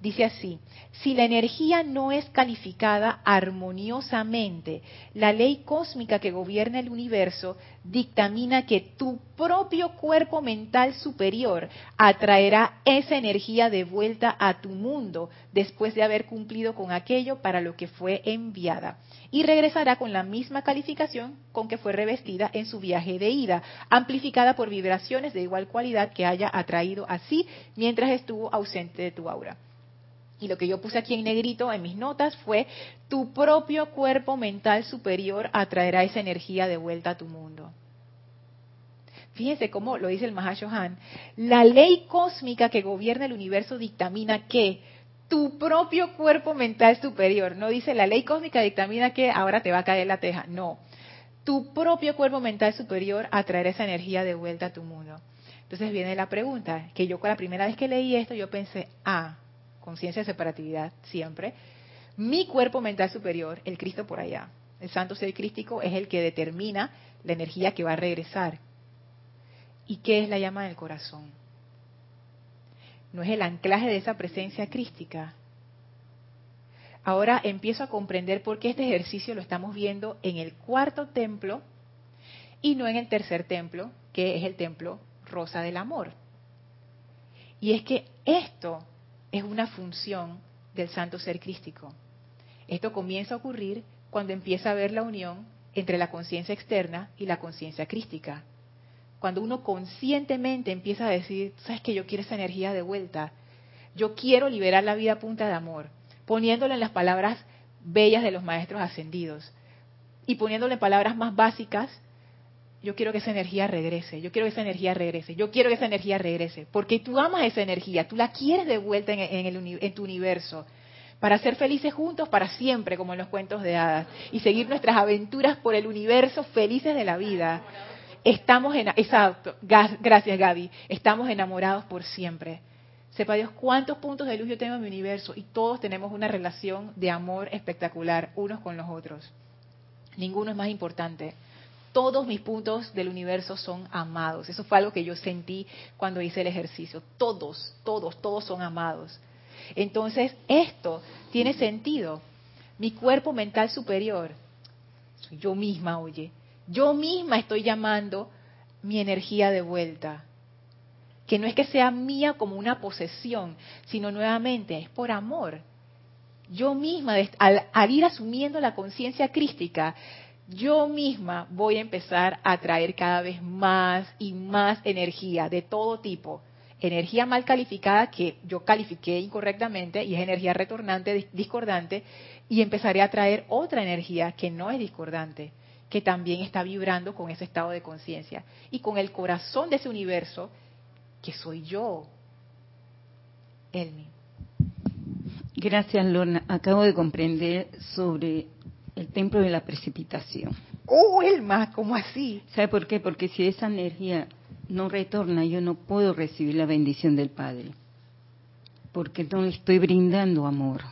Dice así, si la energía no es calificada armoniosamente, la ley cósmica que gobierna el universo dictamina que tu propio cuerpo mental superior atraerá esa energía de vuelta a tu mundo después de haber cumplido con aquello para lo que fue enviada y regresará con la misma calificación con que fue revestida en su viaje de ida, amplificada por vibraciones de igual cualidad que haya atraído así mientras estuvo ausente de tu aura. Y lo que yo puse aquí en negrito en mis notas fue, tu propio cuerpo mental superior atraerá esa energía de vuelta a tu mundo. Fíjense cómo lo dice el Mahashohan. La ley cósmica que gobierna el universo dictamina que tu propio cuerpo mental superior, no dice la ley cósmica dictamina que ahora te va a caer la teja, no. Tu propio cuerpo mental superior atraerá esa energía de vuelta a tu mundo. Entonces viene la pregunta, que yo con la primera vez que leí esto, yo pensé, ah, conciencia de separatividad siempre, mi cuerpo mental superior, el Cristo por allá, el santo ser crístico es el que determina la energía que va a regresar. ¿Y qué es la llama del corazón? No es el anclaje de esa presencia crística. Ahora empiezo a comprender por qué este ejercicio lo estamos viendo en el cuarto templo y no en el tercer templo, que es el templo rosa del amor. Y es que esto es una función del santo ser crístico. Esto comienza a ocurrir cuando empieza a ver la unión entre la conciencia externa y la conciencia crística. Cuando uno conscientemente empieza a decir, sabes que yo quiero esa energía de vuelta, yo quiero liberar la vida a punta de amor, poniéndole en las palabras bellas de los maestros ascendidos y poniéndole palabras más básicas yo quiero que esa energía regrese, yo quiero que esa energía regrese, yo quiero que esa energía regrese, porque tú amas esa energía, tú la quieres de vuelta en, el, en tu universo, para ser felices juntos para siempre, como en los cuentos de hadas, y seguir nuestras aventuras por el universo felices de la vida. Estamos en, exacto, gracias Gaby, estamos enamorados por siempre. Sepa Dios cuántos puntos de luz yo tengo en mi universo y todos tenemos una relación de amor espectacular unos con los otros. Ninguno es más importante todos mis puntos del universo son amados. Eso fue algo que yo sentí cuando hice el ejercicio. Todos, todos, todos son amados. Entonces, esto tiene sentido. Mi cuerpo mental superior, yo misma, oye, yo misma estoy llamando mi energía de vuelta. Que no es que sea mía como una posesión, sino nuevamente es por amor. Yo misma, al, al ir asumiendo la conciencia crística, yo misma voy a empezar a traer cada vez más y más energía de todo tipo. Energía mal calificada que yo califiqué incorrectamente y es energía retornante, discordante, y empezaré a traer otra energía que no es discordante, que también está vibrando con ese estado de conciencia y con el corazón de ese universo que soy yo. Elmi. Gracias, Lorna. Acabo de comprender sobre el templo de la precipitación. ¡Oh, Elma! ¿Cómo así? ¿Sabe por qué? Porque si esa energía no retorna, yo no puedo recibir la bendición del Padre. Porque no le estoy brindando amor.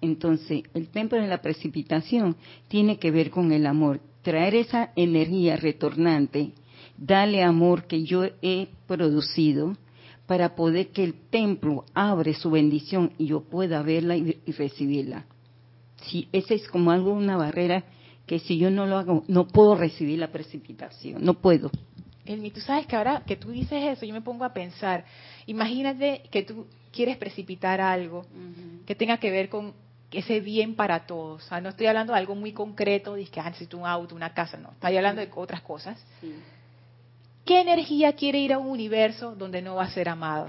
Entonces, el templo de la precipitación tiene que ver con el amor. Traer esa energía retornante, darle amor que yo he producido para poder que el templo abre su bendición y yo pueda verla y recibirla si esa es como algo, una barrera que si yo no lo hago, no puedo recibir la precipitación, no puedo. Elmi, tú sabes que ahora que tú dices eso, yo me pongo a pensar, imagínate que tú quieres precipitar algo que tenga que ver con ese bien para todos. O sea, no estoy hablando de algo muy concreto, de que ah, necesito un auto, una casa, no. Estoy hablando de otras cosas. ¿Qué energía quiere ir a un universo donde no va a ser amado?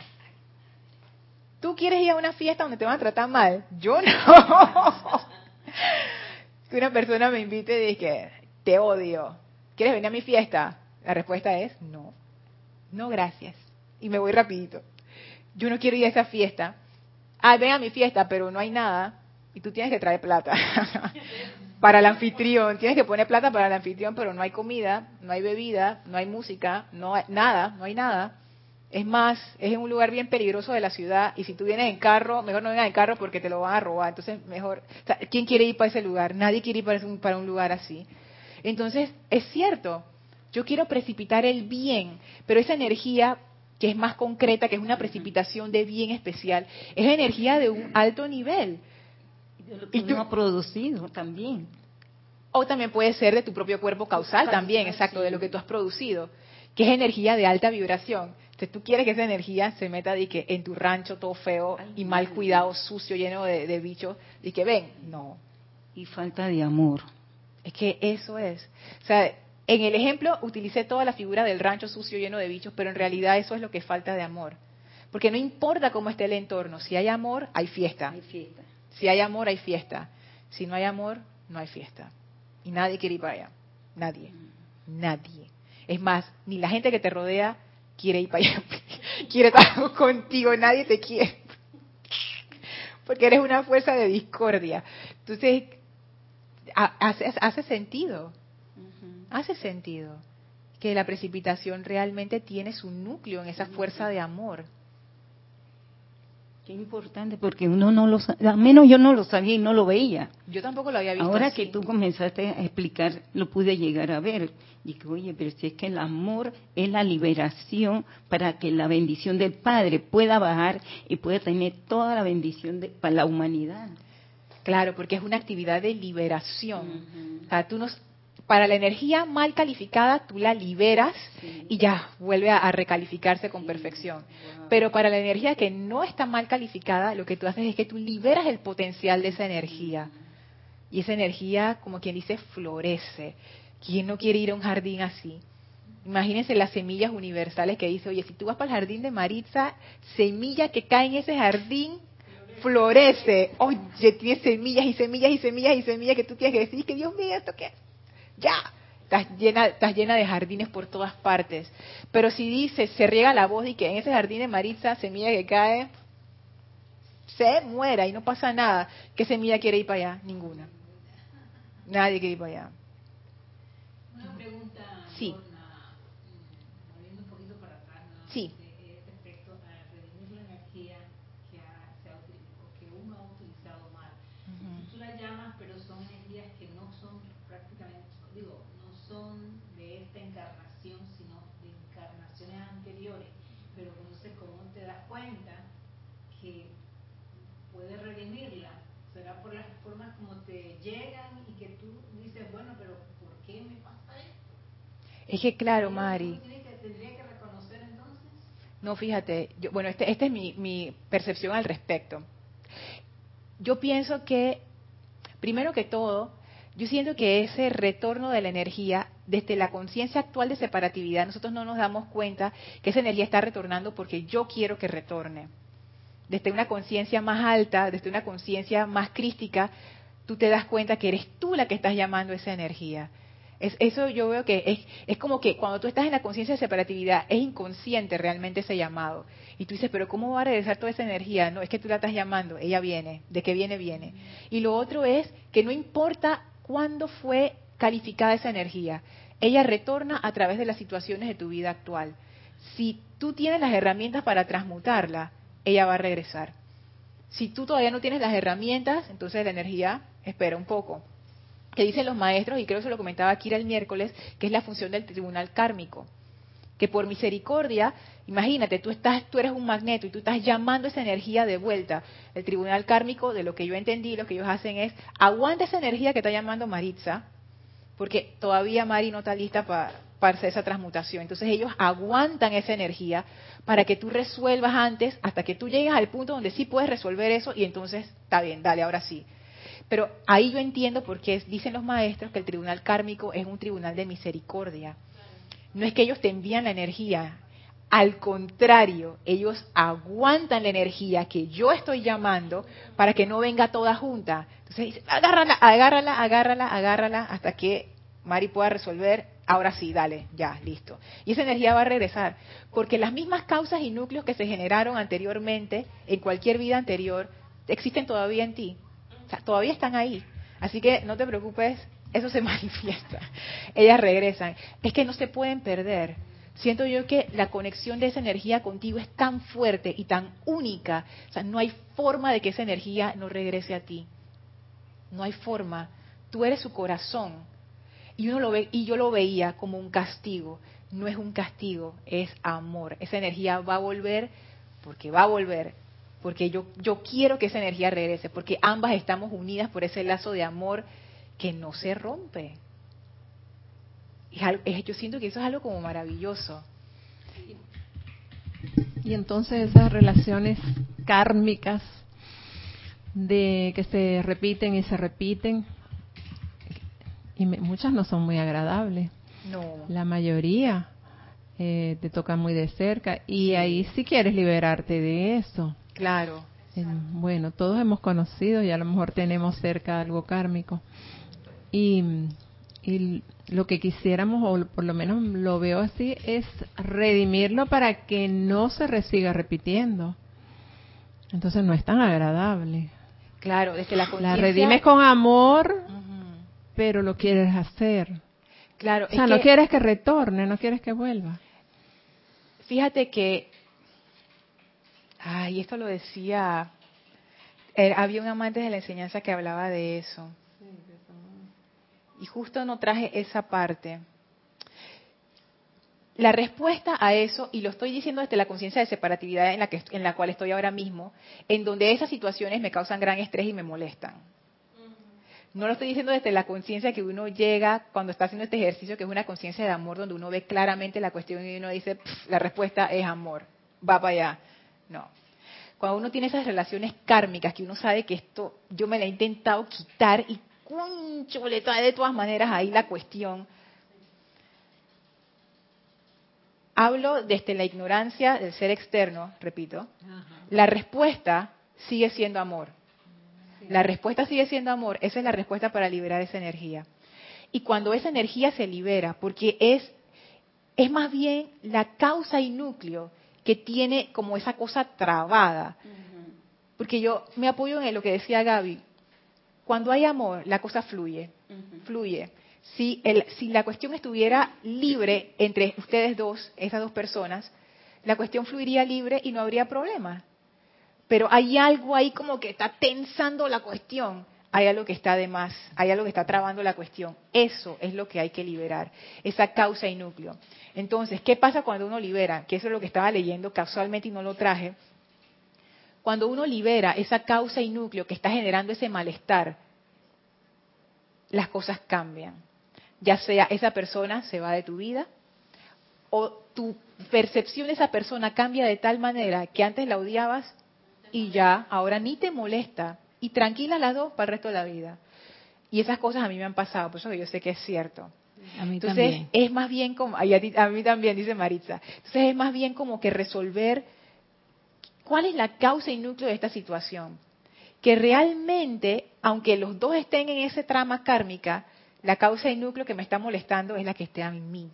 ¿Tú quieres ir a una fiesta donde te van a tratar mal? Yo no. que una persona me invite y dice, te odio, ¿quieres venir a mi fiesta? La respuesta es no, no gracias. Y me voy rapidito. Yo no quiero ir a esa fiesta. Ah, ven a mi fiesta, pero no hay nada. Y tú tienes que traer plata para el anfitrión. Tienes que poner plata para el anfitrión, pero no hay comida, no hay bebida, no hay música, no hay nada, no hay nada. Es más, es en un lugar bien peligroso de la ciudad y si tú vienes en carro, mejor no vengas en carro porque te lo van a robar. Entonces, mejor, ¿quién quiere ir para ese lugar? Nadie quiere ir para un, para un lugar así. Entonces, es cierto, yo quiero precipitar el bien, pero esa energía que es más concreta, que es una precipitación de bien especial, es energía de un alto nivel. y tú, no producido también. O también puede ser de tu propio cuerpo causal también, exacto, de lo que tú has producido, que es energía de alta vibración tú quieres que esa energía se meta de que en tu rancho todo feo y mal cuidado, sucio, lleno de, bichos, y que ven, no. Y falta de amor. Es que eso es. O sea, en el ejemplo utilicé toda la figura del rancho sucio lleno de bichos, pero en realidad eso es lo que falta de amor. Porque no importa cómo esté el entorno, si hay amor, hay fiesta. Hay fiesta. Si hay amor, hay fiesta. Si no hay amor, no hay fiesta. Y nadie quiere ir para allá. Nadie. Nadie. Es más, ni la gente que te rodea quiere ir para allá. quiere estar contigo. Nadie te quiere. Porque eres una fuerza de discordia. Entonces, hace, hace sentido. Hace sentido que la precipitación realmente tiene su núcleo en esa fuerza de amor. Qué importante, porque uno no lo al menos yo no lo sabía y no lo veía. Yo tampoco lo había visto. Ahora que tú comenzaste a explicar, lo pude llegar a ver. Dije, oye, pero si es que el amor es la liberación para que la bendición del Padre pueda bajar y pueda tener toda la bendición de, para la humanidad. Claro, porque es una actividad de liberación. O sea, tú nos, para la energía mal calificada tú la liberas y ya vuelve a, recalificarse con perfección. Pero para la energía que no está mal calificada, lo que tú haces es que tú liberas el potencial de esa energía. Y esa energía, como quien dice, florece. ¿Quién no quiere ir a un jardín así? Imagínense las semillas universales que dice, oye, si tú vas para el jardín de Maritza, semilla que cae en ese jardín florece. Oye, tiene semillas y semillas y semillas y semillas que tú tienes que decir, que Dios mío, ¿esto qué ya, estás llena, estás llena de jardines por todas partes. Pero si dice, se riega la voz y que en ese jardín de Maritza, semilla que cae, se muera y no pasa nada. ¿Qué semilla quiere ir para allá? Ninguna. Nadie quiere ir para allá. Sí. Volviendo un poquito para atrás. Sí. Respecto a redimir la energía que, ha, se ha, que uno ha utilizado mal. Tú la llamas, pero son energías que no son prácticamente digo, no son de esta encarnación, sino de encarnaciones anteriores. Pero entonces, ¿cómo te das cuenta que puedes redimirla? ¿Será por las formas como te llegan y que tú dices, bueno, pero ¿por qué me pasa esto? Es que claro, Mari. No, fíjate, yo, bueno, esta este es mi, mi percepción al respecto. Yo pienso que, primero que todo, yo siento que ese retorno de la energía, desde la conciencia actual de separatividad, nosotros no nos damos cuenta que esa energía está retornando porque yo quiero que retorne. Desde una conciencia más alta, desde una conciencia más crística, tú te das cuenta que eres tú la que estás llamando esa energía. Es, eso yo veo que es, es como que cuando tú estás en la conciencia de separatividad, es inconsciente realmente ese llamado. Y tú dices, pero ¿cómo va a regresar toda esa energía? No, es que tú la estás llamando, ella viene, de que viene, viene. Y lo otro es que no importa cuándo fue calificada esa energía. Ella retorna a través de las situaciones de tu vida actual. Si tú tienes las herramientas para transmutarla, ella va a regresar. Si tú todavía no tienes las herramientas, entonces la energía espera un poco. Que dicen los maestros, y creo que se lo comentaba aquí el miércoles, que es la función del tribunal kármico. Que por misericordia, imagínate, tú, estás, tú eres un magneto y tú estás llamando esa energía de vuelta. El tribunal kármico, de lo que yo entendí, lo que ellos hacen es, aguanta esa energía que está llamando Maritza, porque todavía Mari no está lista para hacer esa transmutación. Entonces ellos aguantan esa energía para que tú resuelvas antes, hasta que tú llegues al punto donde sí puedes resolver eso y entonces está bien, dale, ahora sí. Pero ahí yo entiendo por qué dicen los maestros que el tribunal kármico es un tribunal de misericordia. No es que ellos te envían la energía, al contrario, ellos aguantan la energía que yo estoy llamando para que no venga toda junta. Entonces dice, agárrala, agárrala, agárrala, agárrala, hasta que Mari pueda resolver. Ahora sí, dale, ya, listo. Y esa energía va a regresar. Porque las mismas causas y núcleos que se generaron anteriormente, en cualquier vida anterior, existen todavía en ti. Todavía están ahí. Así que no te preocupes, eso se manifiesta. Ellas regresan. Es que no se pueden perder siento yo que la conexión de esa energía contigo es tan fuerte y tan única, o sea, no hay forma de que esa energía no regrese a ti. No hay forma. Tú eres su corazón. Y uno lo ve y yo lo veía como un castigo. No es un castigo, es amor. Esa energía va a volver porque va a volver, porque yo yo quiero que esa energía regrese, porque ambas estamos unidas por ese lazo de amor que no se rompe yo siento que eso es algo como maravilloso. Y entonces esas relaciones kármicas de que se repiten y se repiten, y muchas no son muy agradables. No. La mayoría eh, te toca muy de cerca y ahí si quieres liberarte de eso. Claro. bueno, todos hemos conocido y a lo mejor tenemos cerca algo kármico. Y, y lo que quisiéramos, o por lo menos lo veo así, es redimirlo para que no se siga repitiendo. Entonces no es tan agradable. Claro, desde la conciencia... La redimes con amor, pero lo quieres hacer. Claro. O sea, no quieres que retorne, no quieres que vuelva. Fíjate que... Ay, esto lo decía... Eh, había un amante de la enseñanza que hablaba de eso. Y justo no traje esa parte. La respuesta a eso, y lo estoy diciendo desde la conciencia de separatividad en la, que, en la cual estoy ahora mismo, en donde esas situaciones me causan gran estrés y me molestan. No lo estoy diciendo desde la conciencia que uno llega cuando está haciendo este ejercicio, que es una conciencia de amor, donde uno ve claramente la cuestión y uno dice, la respuesta es amor, va para allá. No. Cuando uno tiene esas relaciones kármicas, que uno sabe que esto yo me la he intentado quitar y le trae de todas maneras ahí la cuestión hablo desde la ignorancia del ser externo, repito, la respuesta sigue siendo amor. La respuesta sigue siendo amor, esa es la respuesta para liberar esa energía. Y cuando esa energía se libera, porque es, es más bien la causa y núcleo que tiene como esa cosa trabada. Porque yo me apoyo en lo que decía Gaby. Cuando hay amor, la cosa fluye, fluye si, el, si la cuestión estuviera libre entre ustedes dos, esas dos personas, la cuestión fluiría libre y no habría problema. Pero hay algo ahí como que está tensando la cuestión. Hay algo que está de más, hay algo que está trabando la cuestión. Eso es lo que hay que liberar, esa causa y núcleo. Entonces, ¿qué pasa cuando uno libera? Que eso es lo que estaba leyendo casualmente y no lo traje. Cuando uno libera esa causa y núcleo que está generando ese malestar, las cosas cambian ya sea esa persona se va de tu vida o tu percepción de esa persona cambia de tal manera que antes la odiabas y ya ahora ni te molesta y tranquila las dos para el resto de la vida. Y esas cosas a mí me han pasado, por eso que yo sé que es cierto. A mí Entonces es más bien como, a, a mí también, dice Maritza, entonces es más bien como que resolver cuál es la causa y núcleo de esta situación. Que realmente, aunque los dos estén en ese trama kármica, la causa y núcleo que me está molestando es la que esté en mí.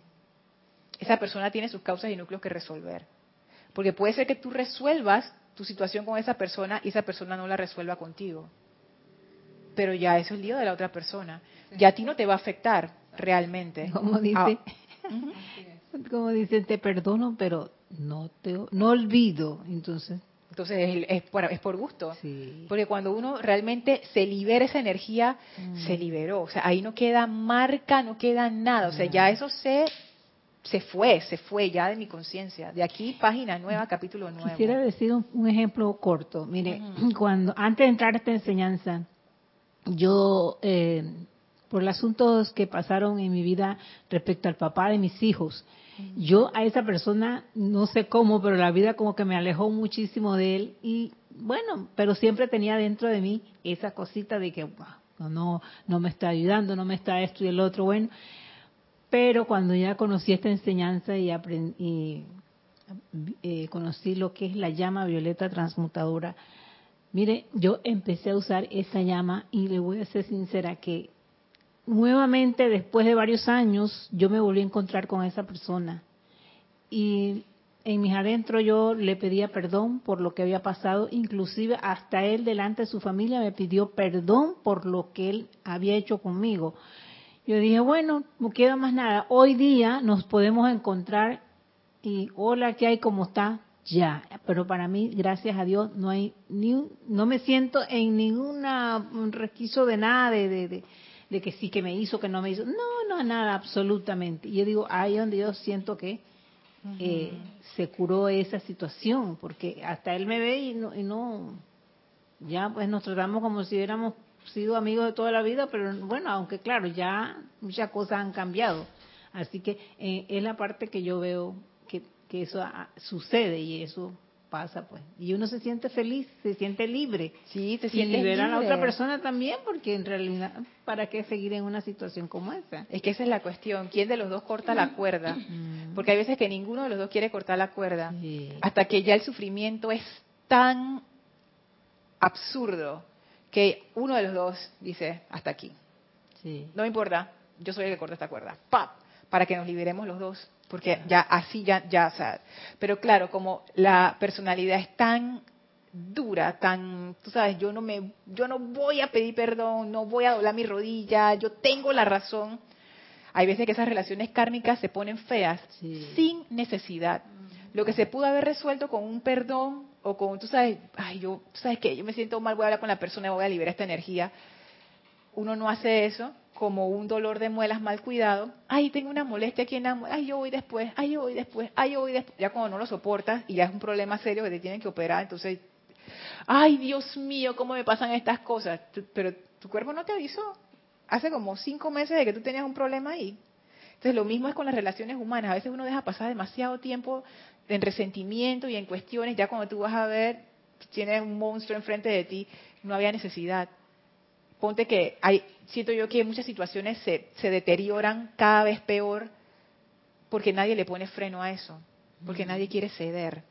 Esa persona tiene sus causas y núcleos que resolver. Porque puede ser que tú resuelvas tu situación con esa persona y esa persona no la resuelva contigo. Pero ya eso es el lío de la otra persona. Ya a ti no te va a afectar realmente. Como dice, ah. como dice, te perdono, pero no te no olvido. Entonces, entonces es, es, por, gusto. Porque cuando uno realmente se libera esa energía, mm. se liberó. O sea, ahí no queda marca, no queda nada. O sea, ya eso se, se fue, se fue ya de mi conciencia. De aquí, página nueva, capítulo nuevo. Quisiera decir un, ejemplo corto. Mire, cuando antes de entrar a esta enseñanza, yo, eh, por los asuntos que pasaron en mi vida respecto al papá de mis hijos, yo a esa persona, no sé cómo, pero la vida como que me alejó muchísimo de él y bueno, pero siempre tenía dentro de mí esa cosita de que no, no me está ayudando, no me está esto y el otro, bueno. Pero cuando ya conocí esta enseñanza y, aprendí, eh, conocí lo que es la llama violeta transmutadora, mire, yo empecé a usar esa llama y le voy a ser sincera que nuevamente después de varios años yo me volví a encontrar con esa persona y en mis adentros yo le pedía perdón por lo que había pasado, inclusive hasta él delante de su familia me pidió perdón por lo que él había hecho conmigo. Yo dije, bueno, no queda más nada. Hoy día nos podemos encontrar y hola, ¿qué hay? ¿Cómo está? Ya. Pero para mí, gracias a Dios, no hay ni no me siento en ninguna resquicio de nada de, de de que sí que me hizo, que no me hizo. No, no, nada, absolutamente. Y yo digo, ahí donde yo siento que eh, se curó esa situación, porque hasta él me ve y no, y no, ya pues nos tratamos como si hubiéramos sido amigos de toda la vida, pero bueno, aunque claro, ya muchas cosas han cambiado. Así que eh, es la parte que yo veo que, que eso sucede y eso pasa pues. Y uno se siente feliz, se siente libre. Sí, se siente y libera a la otra persona también, porque en realidad, ¿para qué seguir en una situación como esa? Es que esa es la cuestión. ¿Quién de los dos corta la cuerda? Mm. Porque hay veces que ninguno de los dos quiere cortar la cuerda. Hasta que ya el sufrimiento es tan absurdo que uno de los dos dice, hasta aquí. No me importa, yo soy el que corta esta cuerda. ¡Pap! Para que nos liberemos los dos porque ya así ya ya o sea, pero claro como la personalidad es tan dura tan tú sabes yo no me yo no voy a pedir perdón no voy a doblar mi rodilla yo tengo la razón hay veces que esas relaciones kármicas se ponen feas sin necesidad lo que se pudo haber resuelto con un perdón o con tú sabes ay yo tú sabes qué yo me siento mal voy a hablar con la persona voy a liberar esta energía. Uno no hace eso como un dolor de muelas mal cuidado, ay, tengo una molestia aquí en la ay, yo voy después, ay, yo voy después, ay, yo voy después, ya cuando no lo soportas y ya es un problema serio que te tienen que operar, entonces, ay, Dios mío, ¿cómo me pasan estas cosas? Pero tu cuerpo no te avisó, hace como cinco meses de que tú tenías un problema ahí. Entonces, lo mismo es con las relaciones humanas, a veces uno deja pasar demasiado tiempo en resentimiento y en cuestiones, ya cuando tú vas a ver, tienes un monstruo enfrente de ti, no había necesidad ponte que hay, siento yo que muchas situaciones se, se deterioran cada vez peor porque nadie le pone freno a eso, porque nadie quiere ceder.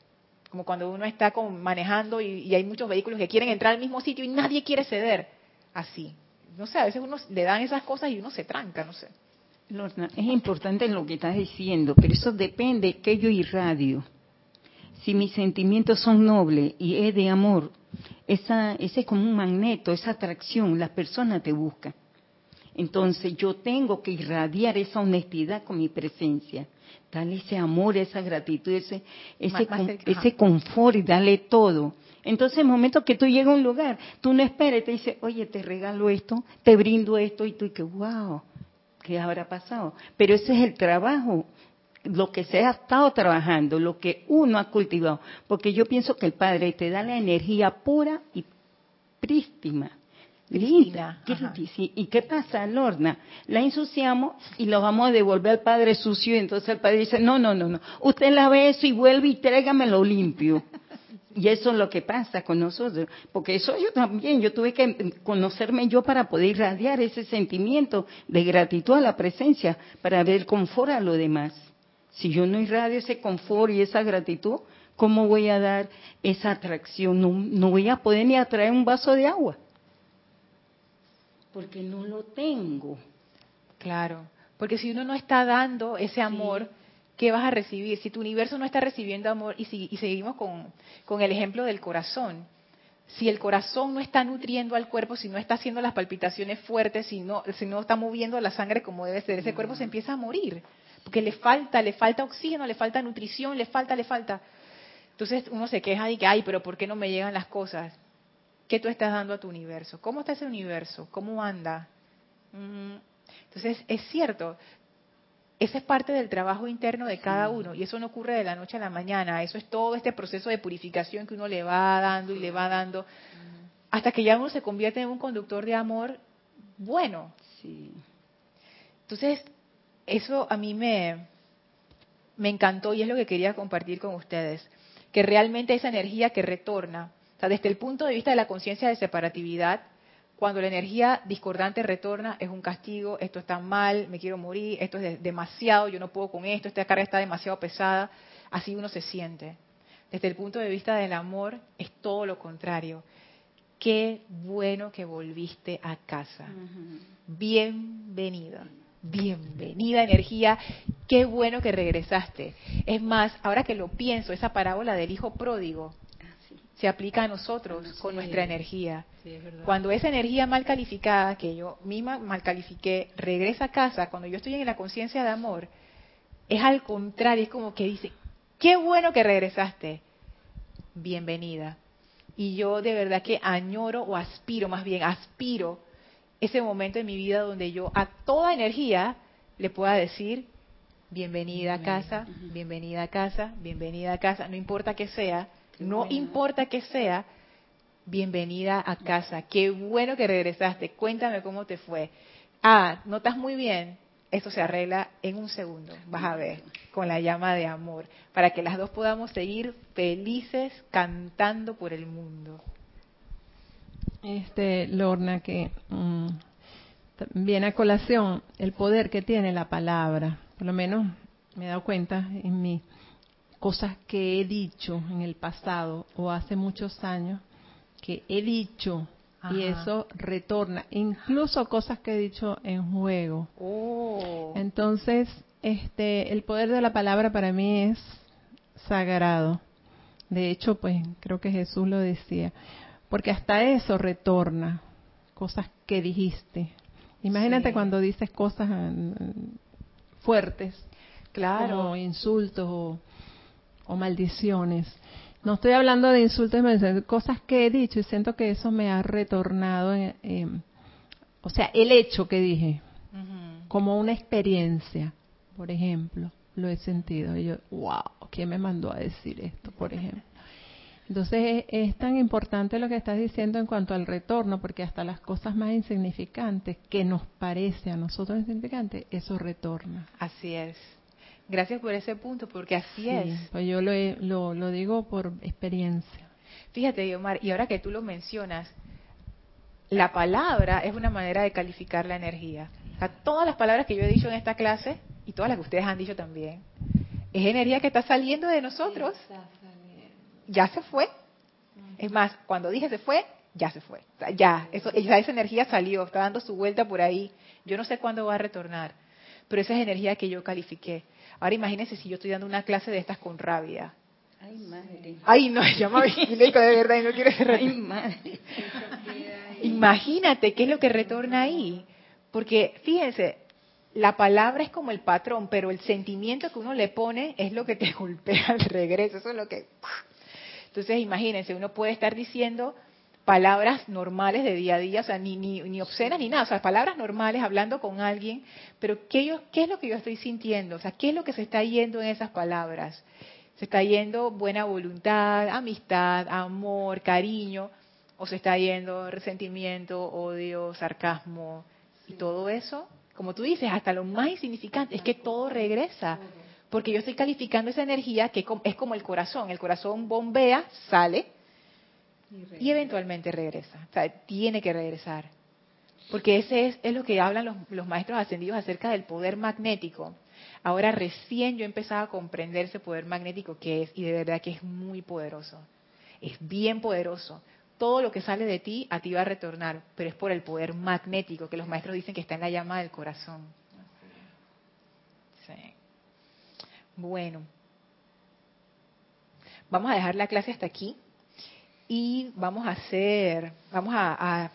Como cuando uno está manejando y, hay muchos vehículos que quieren entrar al mismo sitio y nadie quiere ceder. Así. No sé, a veces uno le dan esas cosas y uno se tranca, no sé. Lorna, es importante lo que estás diciendo, pero eso depende que yo irradio. Si mis sentimientos son nobles y es de amor, esa, ese es como un magneto, esa atracción, la persona te busca. Entonces yo tengo que irradiar esa honestidad con mi presencia, darle ese amor, esa gratitud, ese, ese, ese confort y darle todo. Entonces, en el momento que tú llegas a un lugar, tú no esperes, te dice, oye, te regalo esto, te brindo esto, y tú y que, wow, ¿qué habrá pasado? Pero ese es el trabajo lo que se ha estado trabajando, lo que uno ha cultivado, porque yo pienso que el Padre te da la energía pura y prístima. Linda. ¿Y qué pasa, Lorna? La ensuciamos y lo vamos a devolver al Padre sucio y entonces el Padre dice, no, no, no, no, usted lave eso y vuelve y tráigamelo limpio. Y eso es lo que pasa con nosotros, porque eso yo también, yo tuve que conocerme yo para poder irradiar ese sentimiento de gratitud a la presencia, para ver confort a lo demás. Si yo no irradio ese confort y esa gratitud, ¿cómo voy a dar esa atracción? No, voy a poder ni atraer un vaso de agua. Porque no lo tengo. Claro, porque si uno no está dando ese amor, ¿qué vas a recibir? Si tu universo no está recibiendo amor, y, si, y seguimos con, con el ejemplo del corazón, si el corazón no está nutriendo al cuerpo, si no está haciendo las palpitaciones fuertes, si no, si no está moviendo la sangre como debe ser, ese cuerpo se empieza a morir porque le falta, le falta oxígeno, le falta nutrición, le falta, le falta. Entonces uno se queja y que, ay, pero ¿por qué no me llegan las cosas? ¿Qué tú estás dando a tu universo? ¿Cómo está ese universo? ¿Cómo anda? Mm. Entonces es cierto, ese es parte del trabajo interno de cada uno y eso no ocurre de la noche a la mañana, eso es todo este proceso de purificación que uno le va dando y le va dando hasta que ya uno se convierte en un conductor de amor bueno. Sí. Entonces, eso a mí me, me encantó y es lo que quería compartir con ustedes, que realmente esa energía que retorna, o sea, desde el punto de vista de la conciencia de separatividad, cuando la energía discordante retorna es un castigo, esto está mal, me quiero morir, esto es demasiado, yo no puedo con esto, esta carga está demasiado pesada, así uno se siente. Desde el punto de vista del amor es todo lo contrario. Qué bueno que volviste a casa. Bienvenida bienvenida energía, qué bueno que regresaste. Es más, ahora que lo pienso, esa parábola del hijo pródigo se aplica a nosotros con nuestra energía. cuando esa energía mal calificada, que yo misma mal califiqué, regresa a casa, cuando yo estoy en la conciencia de amor, es al contrario, es como que dice, qué bueno que regresaste, bienvenida. Y yo de verdad que añoro o aspiro, más bien aspiro ese momento en mi vida donde yo a toda energía le pueda decir, bienvenida a casa, bienvenida a casa, bienvenida a casa, no importa que sea, no importa que sea, bienvenida a casa. Qué bueno que regresaste, cuéntame cómo te fue. Ah, ¿no estás muy bien? esto se arregla en un segundo, vas a ver, con la llama de amor, para que las dos podamos seguir felices cantando por el mundo. Este, Lorna, que mm, viene a colación el poder que tiene la palabra, por lo menos me he dado cuenta en mí, cosas que he dicho en el pasado o hace muchos años, que he dicho y eso retorna, incluso cosas que he dicho en juego. Oh. Entonces, este, el poder de la palabra para mí es sagrado. De hecho, pues creo que Jesús lo decía, porque hasta eso retorna, cosas que dijiste. Imagínate cuando dices cosas mm, fuertes, claro, como insultos o maldiciones no estoy hablando de insultos, cosas que he dicho y siento que eso me ha retornado, o sea, el hecho que dije, como una experiencia, por ejemplo, lo he sentido. Y yo, wow, ¿quién me mandó a decir esto, por ejemplo? Entonces es, tan importante lo que estás diciendo en cuanto al retorno, porque hasta las cosas más insignificantes que nos parece a nosotros insignificantes, eso retorna. Así es. Gracias por ese punto, porque así es. Pues yo lo, lo, digo por experiencia. Fíjate, Omar, y ahora que tú lo mencionas, la palabra es una manera de calificar la energía. O sea, todas las palabras que yo he dicho en esta clase, y todas las que ustedes han dicho también, es energía que está saliendo de nosotros. Ya se fue. Es más, cuando dije se fue, ya se fue. ya, eso, esa energía salió, está dando su vuelta por ahí. Yo no sé cuándo va a retornar, pero esa es energía que yo califiqué. Ahora imagínense si yo estoy dando una clase de estas con rabia. Ay, madre. Ay, no, ya me de verdad y no quiero ser Ay, madre. Imagínate qué es lo que retorna ahí. Porque fíjense, la palabra es como el patrón, pero el sentimiento que uno le pone es lo que te golpea al regreso. Eso es lo que. Entonces, imagínense, uno puede estar diciendo palabras normales de día a día, o sea, ni, ni, ni obscenas ni nada, o sea, palabras normales hablando con alguien, pero ¿qué, ¿qué es lo que yo estoy sintiendo? O sea, ¿qué es lo que se está yendo en esas palabras? ¿Se está yendo buena voluntad, amistad, amor, cariño? ¿O se está yendo resentimiento, odio, sarcasmo y todo eso? Como tú dices, hasta lo más insignificante, es que todo regresa. Porque yo estoy calificando esa energía que es como el corazón. El corazón bombea, sale, y, eventualmente regresa. O sea, tiene que regresar. Porque ese es, es lo que hablan los, los, maestros ascendidos acerca del poder magnético. Ahora recién yo empezaba a comprender ese poder magnético que es, y de verdad que es muy poderoso. Es bien poderoso. Todo lo que sale de ti a ti va a retornar, pero es por el poder magnético que los maestros dicen que está en la llama del corazón. Sí. Bueno, vamos a dejar la clase hasta aquí y vamos a hacer, vamos a,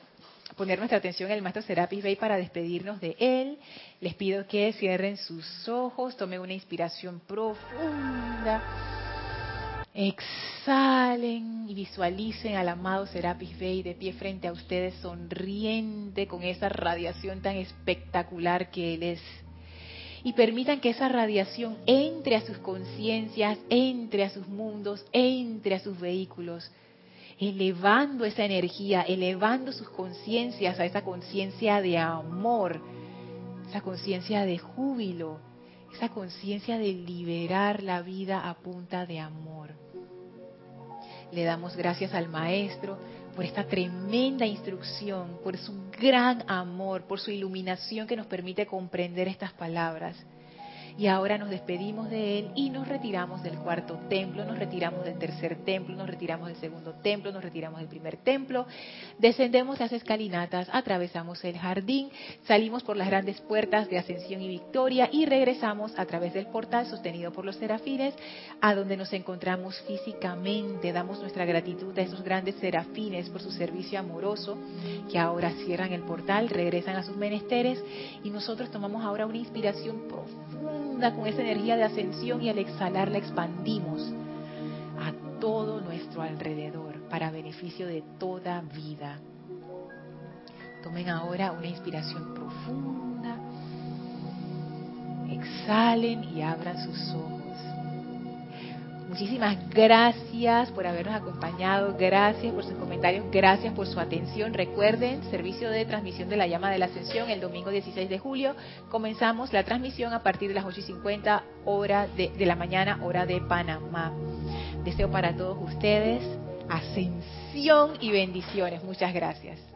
poner nuestra atención en el Maestro Serapis Bey para despedirnos de él. Les pido que cierren sus ojos, tomen una inspiración profunda, exhalen y visualicen al amado Serapis Bey de pie frente a ustedes, sonriente con esa radiación tan espectacular que él es. Y permitan que esa radiación entre a sus conciencias, entre a sus mundos, entre a sus vehículos elevando esa energía, elevando sus conciencias a esa conciencia de amor, esa conciencia de júbilo, esa conciencia de liberar la vida a punta de amor. Le damos gracias al Maestro por esta tremenda instrucción, por su gran amor, por su iluminación que nos permite comprender estas palabras. Y ahora nos despedimos de él y nos retiramos del cuarto templo, nos retiramos del tercer templo, nos retiramos del segundo templo, nos retiramos del primer templo, descendemos las escalinatas, atravesamos el jardín, salimos por las grandes puertas de ascensión y victoria y regresamos a través del portal sostenido por los serafines a donde nos encontramos físicamente. Damos nuestra gratitud a esos grandes serafines por su servicio amoroso que ahora cierran el portal, regresan a sus menesteres y nosotros tomamos ahora una inspiración con esa energía de ascensión y al exhalar la expandimos a todo nuestro alrededor para beneficio de toda vida. Tomen ahora una inspiración profunda, exhalen y abran sus ojos. Muchísimas gracias por habernos acompañado, gracias por sus comentarios, gracias por su atención. Recuerden, servicio de transmisión de la llama de la ascensión el domingo 16 de julio. Comenzamos la transmisión a partir de las 8 y 50 hora de la mañana, hora de Panamá. Deseo para todos ustedes ascensión y bendiciones. Muchas gracias.